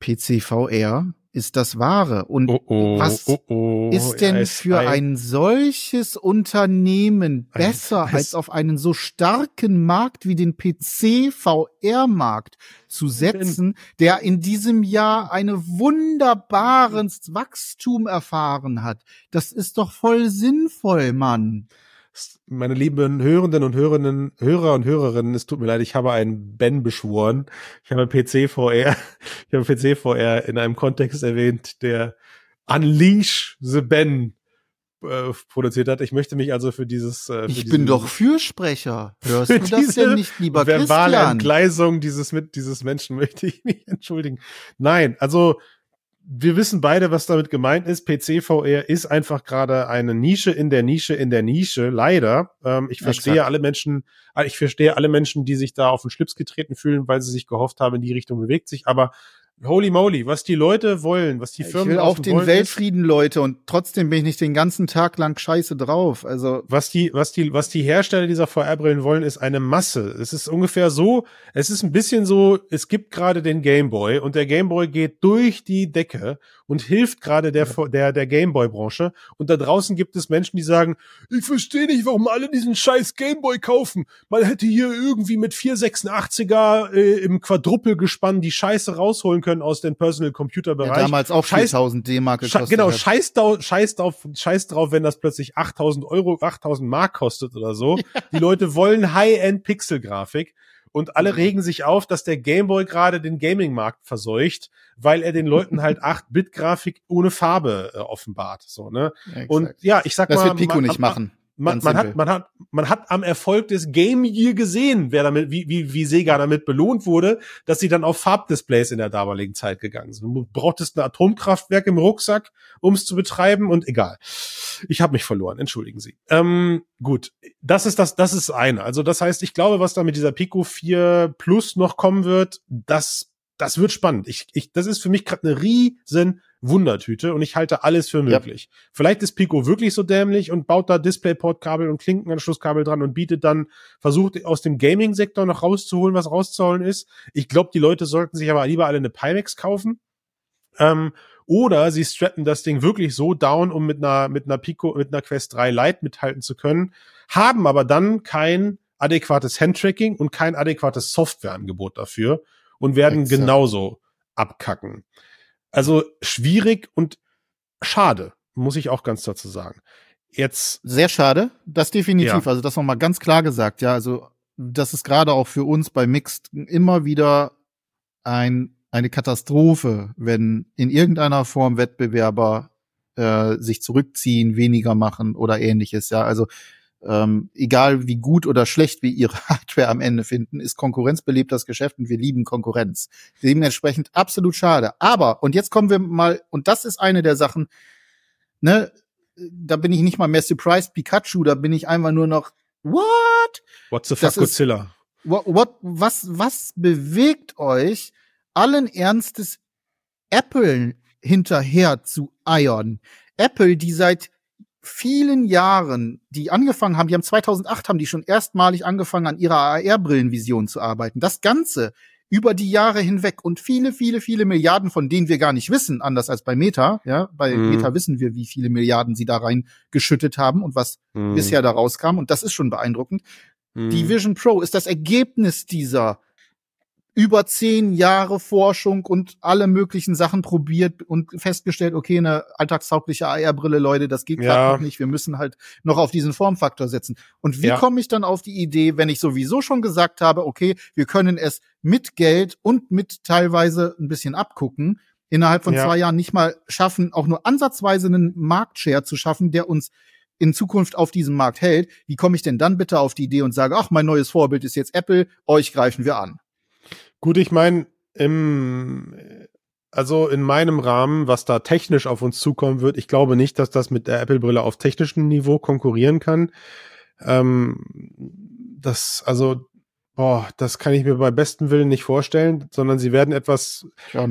PCVR ist das Wahre. Und oh oh, was oh oh, ist denn für ein solches Unternehmen besser, als auf einen so starken Markt wie den PC-VR-Markt zu setzen, der in diesem Jahr eine wunderbares Wachstum erfahren hat? Das ist doch voll sinnvoll, Mann meine lieben Hörenden und Hörerinnen, Hörer und Hörerinnen, es tut mir leid, ich habe einen Ben beschworen. Ich habe PC VR, ich habe PC VR in einem Kontext erwähnt, der Unleash the Ben äh, produziert hat. Ich möchte mich also für dieses. Äh, für ich bin doch Fürsprecher. Hörst du das denn nicht, lieber verbale Christian? Entgleisung dieses mit dieses Menschen möchte ich mich entschuldigen. Nein, also wir wissen beide, was damit gemeint ist. PC VR ist einfach gerade eine Nische in der Nische in der Nische, leider. Ähm, ich verstehe Exakt. alle Menschen, äh, ich verstehe alle Menschen, die sich da auf den Schlips getreten fühlen, weil sie sich gehofft haben, in die Richtung bewegt sich. Aber Holy moly, was die Leute wollen, was die Firmen Ich will auch den Weltfrieden, ist, Leute, und trotzdem bin ich nicht den ganzen Tag lang scheiße drauf. Also was die, was die, was die Hersteller dieser VR-Brillen wollen, ist eine Masse. Es ist ungefähr so, es ist ein bisschen so, es gibt gerade den Gameboy und der Gameboy geht durch die Decke und hilft gerade der, der, der Gameboy-Branche. Und da draußen gibt es Menschen, die sagen, ich verstehe nicht, warum alle diesen scheiß Gameboy kaufen. Man hätte hier irgendwie mit 486er äh, im Quadruppelgespann die Scheiße rausholen können aus dem Personal Computer Bereich. Ja, damals auch 4000 D-Mark gekostet. Genau, scheiß, scheiß, drauf, scheiß drauf, wenn das plötzlich 8000 Euro, 8000 Mark kostet oder so. Ja. Die Leute wollen High-End Pixel-Grafik und alle mhm. regen sich auf, dass der Gameboy gerade den Gaming-Markt verseucht, weil er den Leuten halt 8-Bit-Grafik ohne Farbe äh, offenbart. So, ne? Ja, und ja, ich sag das mal. Das wird Pico nicht machen man, man hat, man hat, man hat am Erfolg des Game Year gesehen, wer damit, wie, wie, wie Sega damit belohnt wurde, dass sie dann auf Farbdisplays in der damaligen Zeit gegangen sind. Du brauchtest ein Atomkraftwerk im Rucksack, um es zu betreiben und egal. Ich habe mich verloren, entschuldigen Sie. Ähm, gut, das ist das, das ist eine. Also das heißt, ich glaube, was da mit dieser Pico 4 Plus noch kommen wird, das, das wird spannend. Ich, ich, das ist für mich gerade eine riesen Wundertüte und ich halte alles für möglich. Ja. Vielleicht ist Pico wirklich so dämlich und baut da DisplayPort-Kabel und Klinkenanschlusskabel dran und bietet dann, versucht aus dem Gaming-Sektor noch rauszuholen, was rauszuholen ist. Ich glaube, die Leute sollten sich aber lieber alle eine Pimax kaufen. Ähm, oder sie strappen das Ding wirklich so down, um mit einer, mit einer Pico, mit einer Quest 3 Lite mithalten zu können, haben aber dann kein adäquates Handtracking und kein adäquates Softwareangebot dafür und werden Exakt. genauso abkacken. Also schwierig und schade, muss ich auch ganz dazu sagen. Jetzt. Sehr schade, das definitiv. Ja. Also das nochmal ganz klar gesagt, ja. Also das ist gerade auch für uns bei Mixed immer wieder ein, eine Katastrophe, wenn in irgendeiner Form Wettbewerber äh, sich zurückziehen, weniger machen oder ähnliches. Ja, also ähm, egal wie gut oder schlecht wir ihre Hardware am Ende finden, ist Konkurrenz belebt das Geschäft und wir lieben Konkurrenz. Dementsprechend absolut schade. Aber, und jetzt kommen wir mal, und das ist eine der Sachen, ne, da bin ich nicht mal mehr surprised Pikachu, da bin ich einfach nur noch, what? What the fuck, Godzilla? What, what, was, was bewegt euch, allen Ernstes Apple hinterher zu eiern? Apple, die seit vielen Jahren, die angefangen haben, die haben 2008 haben die schon erstmalig angefangen an ihrer AR-Brillenvision zu arbeiten. Das Ganze über die Jahre hinweg und viele, viele, viele Milliarden, von denen wir gar nicht wissen, anders als bei Meta. Ja, bei mhm. Meta wissen wir, wie viele Milliarden sie da rein geschüttet haben und was mhm. bisher da rauskam. Und das ist schon beeindruckend. Mhm. Die Vision Pro ist das Ergebnis dieser über zehn Jahre Forschung und alle möglichen Sachen probiert und festgestellt, okay, eine alltagstaugliche AR-Brille, Leute, das geht gerade ja. noch nicht. Wir müssen halt noch auf diesen Formfaktor setzen. Und wie ja. komme ich dann auf die Idee, wenn ich sowieso schon gesagt habe, okay, wir können es mit Geld und mit teilweise ein bisschen abgucken, innerhalb von ja. zwei Jahren nicht mal schaffen, auch nur ansatzweise einen Marktshare zu schaffen, der uns in Zukunft auf diesem Markt hält. Wie komme ich denn dann bitte auf die Idee und sage, ach, mein neues Vorbild ist jetzt Apple, euch greifen wir an? Gut, ich meine, im, also in meinem Rahmen, was da technisch auf uns zukommen wird, ich glaube nicht, dass das mit der Apple-Brille auf technischem Niveau konkurrieren kann. Ähm, das, also, boah, das kann ich mir bei bestem Willen nicht vorstellen, sondern sie werden etwas,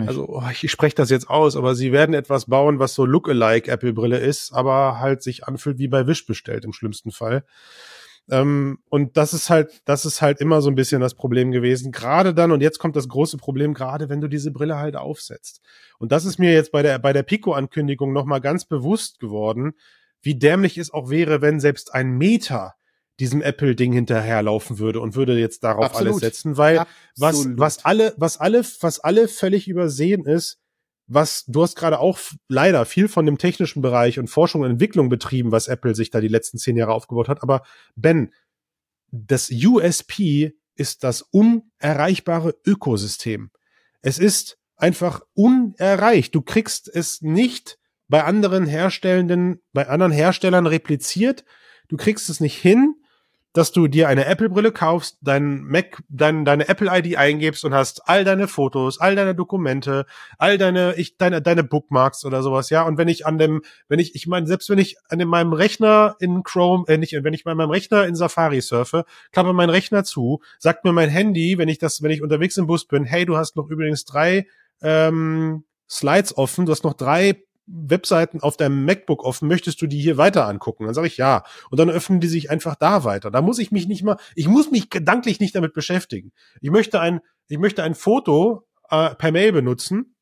also oh, ich, ich spreche das jetzt aus, aber sie werden etwas bauen, was so Lookalike Apple-Brille ist, aber halt sich anfühlt wie bei Wish bestellt im schlimmsten Fall. Ähm, und das ist halt, das ist halt immer so ein bisschen das Problem gewesen. Gerade dann, und jetzt kommt das große Problem, gerade wenn du diese Brille halt aufsetzt. Und das ist mir jetzt bei der, bei der Pico-Ankündigung nochmal ganz bewusst geworden, wie dämlich es auch wäre, wenn selbst ein Meter diesem Apple-Ding hinterherlaufen würde und würde jetzt darauf Absolut. alles setzen, weil was, was alle, was alle, was alle völlig übersehen ist, was du hast gerade auch leider viel von dem technischen Bereich und Forschung und Entwicklung betrieben, was Apple sich da die letzten zehn Jahre aufgebaut hat. Aber Ben, das USP ist das unerreichbare Ökosystem. Es ist einfach unerreicht. Du kriegst es nicht bei anderen Herstellenden, bei anderen Herstellern repliziert. Du kriegst es nicht hin, dass du dir eine Apple-Brille kaufst, dein Mac, dein, deine Apple-ID eingibst und hast all deine Fotos, all deine Dokumente, all deine, ich, deine, deine Bookmarks oder sowas, ja. Und wenn ich an dem, wenn ich, ich meine, selbst wenn ich an meinem Rechner in Chrome, äh, nicht, wenn ich bei meinem Rechner in Safari surfe, klappe meinen Rechner zu, sagt mir mein Handy, wenn ich das, wenn ich unterwegs im Bus bin, hey, du hast noch übrigens drei ähm, Slides offen, du hast noch drei Webseiten auf deinem MacBook offen, möchtest du die hier weiter angucken? Dann sage ich ja. Und dann öffnen die sich einfach da weiter. Da muss ich mich nicht mal, ich muss mich gedanklich nicht damit beschäftigen. Ich möchte ein, ich möchte ein Foto äh, per Mail benutzen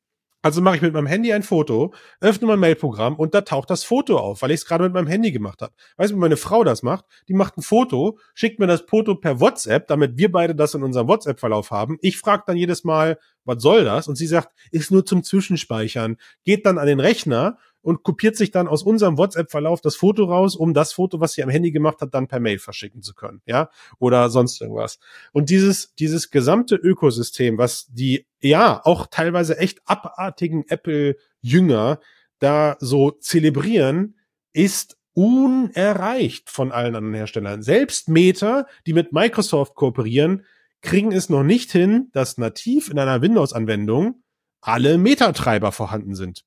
also mache ich mit meinem Handy ein Foto, öffne mein Mailprogramm und da taucht das Foto auf, weil ich es gerade mit meinem Handy gemacht habe. Weißt du, wie meine Frau das macht? Die macht ein Foto, schickt mir das Foto per WhatsApp, damit wir beide das in unserem WhatsApp-Verlauf haben. Ich frage dann jedes Mal, was soll das? Und sie sagt, ist nur zum Zwischenspeichern. Geht dann an den Rechner und kopiert sich dann aus unserem WhatsApp-Verlauf das Foto raus, um das Foto, was sie am Handy gemacht hat, dann per Mail verschicken zu können, ja, oder sonst irgendwas. Und dieses, dieses gesamte Ökosystem, was die, ja, auch teilweise echt abartigen Apple-Jünger da so zelebrieren, ist unerreicht von allen anderen Herstellern. Selbst Meta, die mit Microsoft kooperieren, kriegen es noch nicht hin, dass nativ in einer Windows-Anwendung alle Metatreiber vorhanden sind.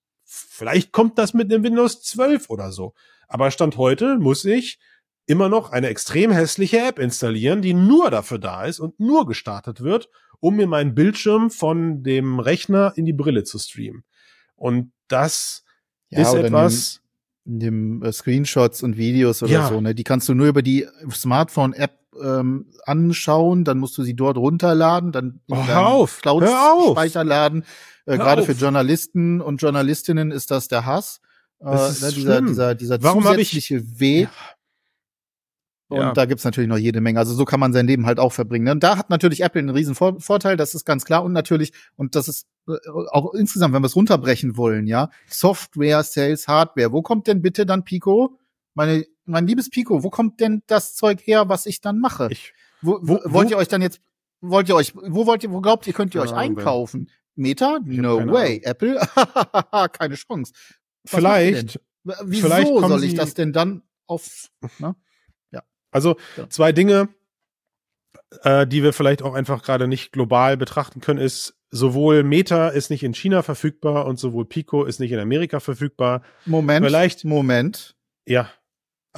Vielleicht kommt das mit einem Windows 12 oder so. Aber Stand heute muss ich immer noch eine extrem hässliche App installieren, die nur dafür da ist und nur gestartet wird, um mir meinen Bildschirm von dem Rechner in die Brille zu streamen. Und das ja, ist etwas. In dem, äh, Screenshots und Videos oder ja. so, ne? Die kannst du nur über die Smartphone-App ähm, anschauen, dann musst du sie dort runterladen, dann oh, Cloud-Speicher laden. Äh, Gerade für Journalisten und Journalistinnen ist das der Hass. Äh, das ne, dieser, dieser, dieser Warum zusätzliche ich, Weg. Ja. Und ja. da gibt's natürlich noch jede Menge. Also so kann man sein Leben halt auch verbringen. Ne? Und da hat natürlich Apple einen riesen Vor Vorteil, das ist ganz klar. Und natürlich, und das ist äh, auch insgesamt, wenn wir es runterbrechen wollen, ja, Software, Sales, Hardware. Wo kommt denn bitte dann Pico? Meine, mein liebes Pico, wo kommt denn das Zeug her, was ich dann mache? Ich, wo, wo, wollt ihr euch dann jetzt, wollt ihr euch, wo wollt ihr, wo glaubt ihr, könnt ihr euch einkaufen? Meta? No way. Ahnung. Apple? keine Chance. Was vielleicht, Wieso soll ich das denn dann auf, ne? Ja. Also, ja. zwei Dinge, äh, die wir vielleicht auch einfach gerade nicht global betrachten können, ist, sowohl Meta ist nicht in China verfügbar und sowohl Pico ist nicht in Amerika verfügbar. Moment, vielleicht, Moment. Ja.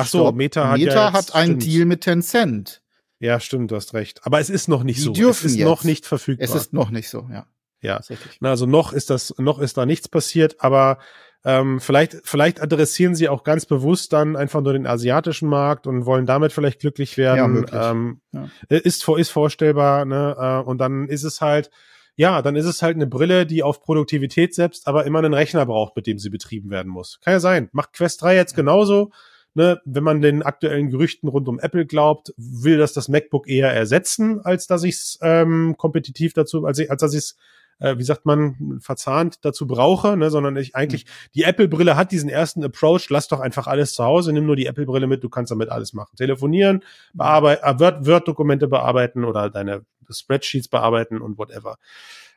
Ach so, Stopp. Meta hat Meta ja hat einen Deal mit Tencent. Ja, stimmt, du hast recht. Aber es ist noch nicht Die so. dürfen es ist jetzt. noch nicht verfügbar. Es ist noch nicht so, ja. Ja. Na, also noch ist das, noch ist da nichts passiert, aber ähm, vielleicht, vielleicht adressieren sie auch ganz bewusst dann einfach nur den asiatischen Markt und wollen damit vielleicht glücklich werden. Ja. Ähm, Ja. Ist, vor- ist vorstellbar, ne? Äh, und dann ist es halt, ja, dann ist es halt eine Brille, die auf Produktivität setzt, aber immer einen Rechner braucht, mit dem sie betrieben werden muss. Kann ja sein. Macht Quest 3 jetzt genauso. Ne, wenn man den aktuellen Gerüchten rund um Apple glaubt, will das das MacBook eher ersetzen, als dass ich es ähm, kompetitiv dazu, als, ich, als dass ich es, äh, wie sagt man, verzahnt dazu brauche, ne, sondern ich eigentlich, die Apple-Brille hat diesen ersten Approach, lass doch einfach alles zu Hause, nimm nur die Apple-Brille mit, du kannst damit alles machen. Telefonieren, bearbeiten, äh, Word- Word-Dokumente bearbeiten oder deine Spreadsheets bearbeiten und whatever.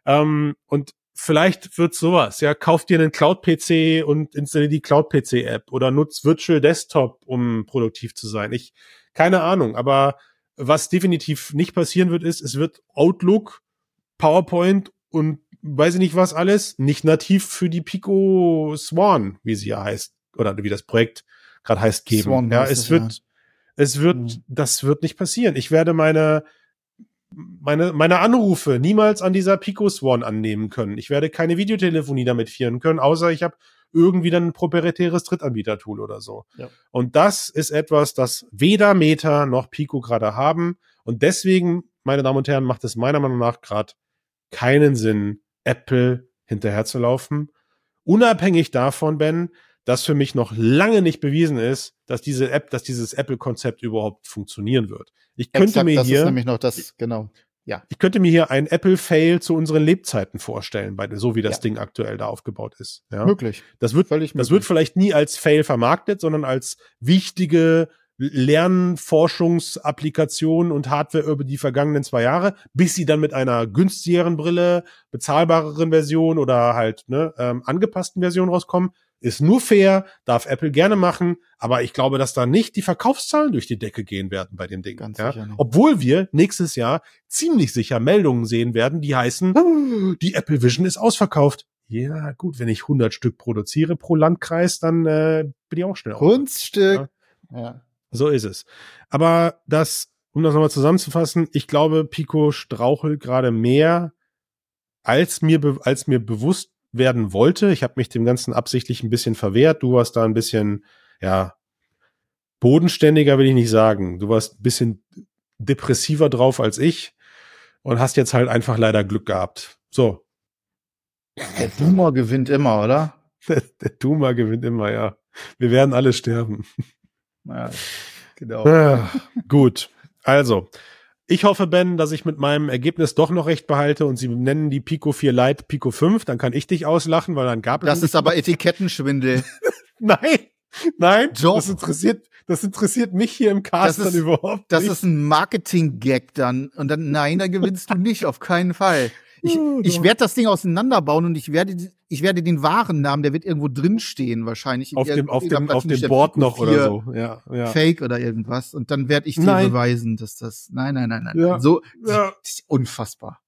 Ähm, und vielleicht wird sowas, ja, kauf dir einen Cloud-PC und installier die Cloud-PC-App oder nutz Virtual Desktop, um produktiv zu sein. Ich, keine Ahnung, aber was definitiv nicht passieren wird, ist, es wird Outlook, PowerPoint und weiß ich nicht was alles, nicht nativ für die Pico Swan, wie sie ja heißt, oder wie das Projekt gerade heißt, geben. Swan ja, es es, wird, ja. es wird, Mhm. das wird nicht passieren. Ich werde meine, meine, meine Anrufe niemals an dieser Pico Swan annehmen können. Ich werde keine Videotelefonie damit führen können, außer ich habe irgendwie dann ein proprietäres Drittanbieter-Tool oder so. Ja. Und das ist etwas, das weder Meta noch Pico gerade haben. Und deswegen, meine Damen und Herren, macht es meiner Meinung nach gerade keinen Sinn, Apple hinterherzulaufen. Unabhängig davon, Ben, dass für mich noch lange nicht bewiesen ist, dass diese App, dass dieses Apple-Konzept überhaupt funktionieren wird. Ich könnte Exakt, mir das hier ist nämlich noch das, genau. ich könnte mir hier ein Apple-Fail zu unseren Lebzeiten vorstellen, bei, so wie das Ja. Ding aktuell da aufgebaut ist. Ja? Möglich. Das wird, Völlig das möglich. wird vielleicht nie als Fail vermarktet, sondern als wichtige Lernforschungsapplikation und Hardware über die vergangenen zwei Jahre, bis sie dann mit einer günstigeren Brille, bezahlbareren Version oder halt ne, ähm, angepassten Version rauskommen. Ist nur fair, darf Apple gerne machen, aber ich glaube, dass da nicht die Verkaufszahlen durch die Decke gehen werden bei dem Ding. Ganz ja? sicher nicht. Obwohl wir nächstes Jahr ziemlich sicher Meldungen sehen werden, die heißen, "Oh, die Apple Vision ist ausverkauft. Ja, gut, wenn ich 100 Stück produziere pro Landkreis, dann äh, bin ich auch schnell. Kunststück. Ja. So ist es. Aber das, um das nochmal zusammenzufassen, ich glaube, Pico strauchelt gerade mehr, als mir, als mir bewusst werden wollte. Ich habe mich dem Ganzen absichtlich ein bisschen verwehrt. Du warst da ein bisschen, ja, bodenständiger will ich nicht sagen. Du warst ein bisschen depressiver drauf als ich und hast jetzt halt einfach leider Glück gehabt. So, Der Boomer gewinnt immer, oder? der, der Duma gewinnt immer, ja. Wir werden alle sterben. Ja, genau. Ah, gut. Also, ich hoffe, Ben, dass ich mit meinem Ergebnis doch noch recht behalte und sie nennen die Pico 4 Lite Pico 5, dann kann ich dich auslachen, weil dann gab es Das ist aber Etikettenschwindel. Nein, nein, Doch. das interessiert, das interessiert mich hier im Cast Das ist- dann überhaupt Das nicht. ist ein Marketing-Gag dann. Und dann, nein, da gewinnst du nicht, auf keinen Fall. Ich, Ja, ich werde das Ding auseinanderbauen und ich werde, ich werde den wahren Namen, der wird irgendwo drinstehen wahrscheinlich. in auf dem, auf dem, auf dem Board noch 4 oder so. Ja, ja. Fake oder irgendwas. Und dann werde ich dir Nein. beweisen, dass das. Nein, nein, nein, nein. Ja. So Ja. das ist unfassbar.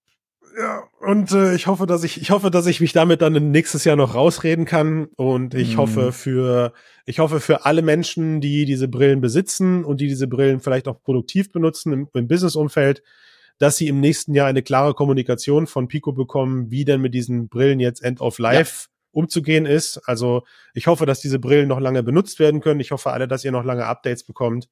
Ja, und äh, ich hoffe, dass ich, ich hoffe, dass ich mich damit dann nächstes Jahr noch rausreden kann. Und ich Mhm. hoffe für, ich hoffe für alle Menschen, die diese Brillen besitzen und die diese Brillen vielleicht auch produktiv benutzen im, im Businessumfeld, dass sie im nächsten Jahr eine klare Kommunikation von Pico bekommen, wie denn mit diesen Brillen jetzt End of Life umzugehen ist. Also ich hoffe, dass diese Brillen noch lange benutzt werden können. Ich hoffe alle, dass ihr noch lange Updates bekommt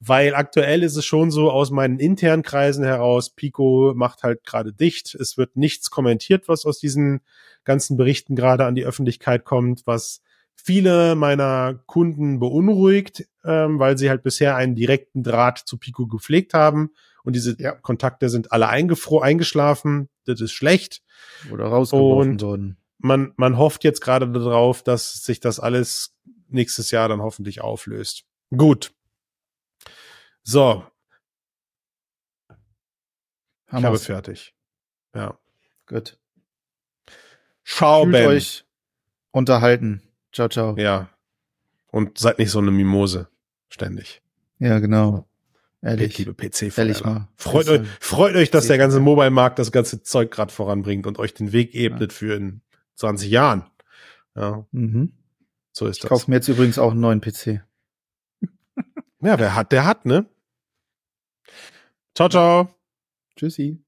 weil aktuell ist es schon so aus meinen internen Kreisen heraus, Pico macht halt gerade dicht. Es wird nichts kommentiert, was aus diesen ganzen Berichten gerade an die Öffentlichkeit kommt, was viele meiner Kunden beunruhigt, ähm, weil sie halt bisher einen direkten Draht zu Pico gepflegt haben und diese Ja. Kontakte sind alle eingefro eingeschlafen. Das ist schlecht. Oder rausgeworfen Und- worden. Man, man hofft jetzt gerade darauf, dass sich das alles nächstes Jahr dann hoffentlich auflöst. Gut. So, ich habe fertig. Ja. Gut. Ciao, Fühlt Ben. euch unterhalten. Ciao, ciao. Ja. Und seid nicht so eine Mimose. Ständig. Ja, genau. Ehrlich. Liebe PC Ehrlich mal. Freut euch, freut euch, dass der ganze Mobile-Markt das ganze Zeug gerade voranbringt und euch den Weg ebnet für in 20 Jahren. Ja. Mhm. So ist ich das. Ich kaufe mir jetzt übrigens auch einen neuen PC. ja, wer hat, der hat, ne? Ciao, ciao. Tschüssi.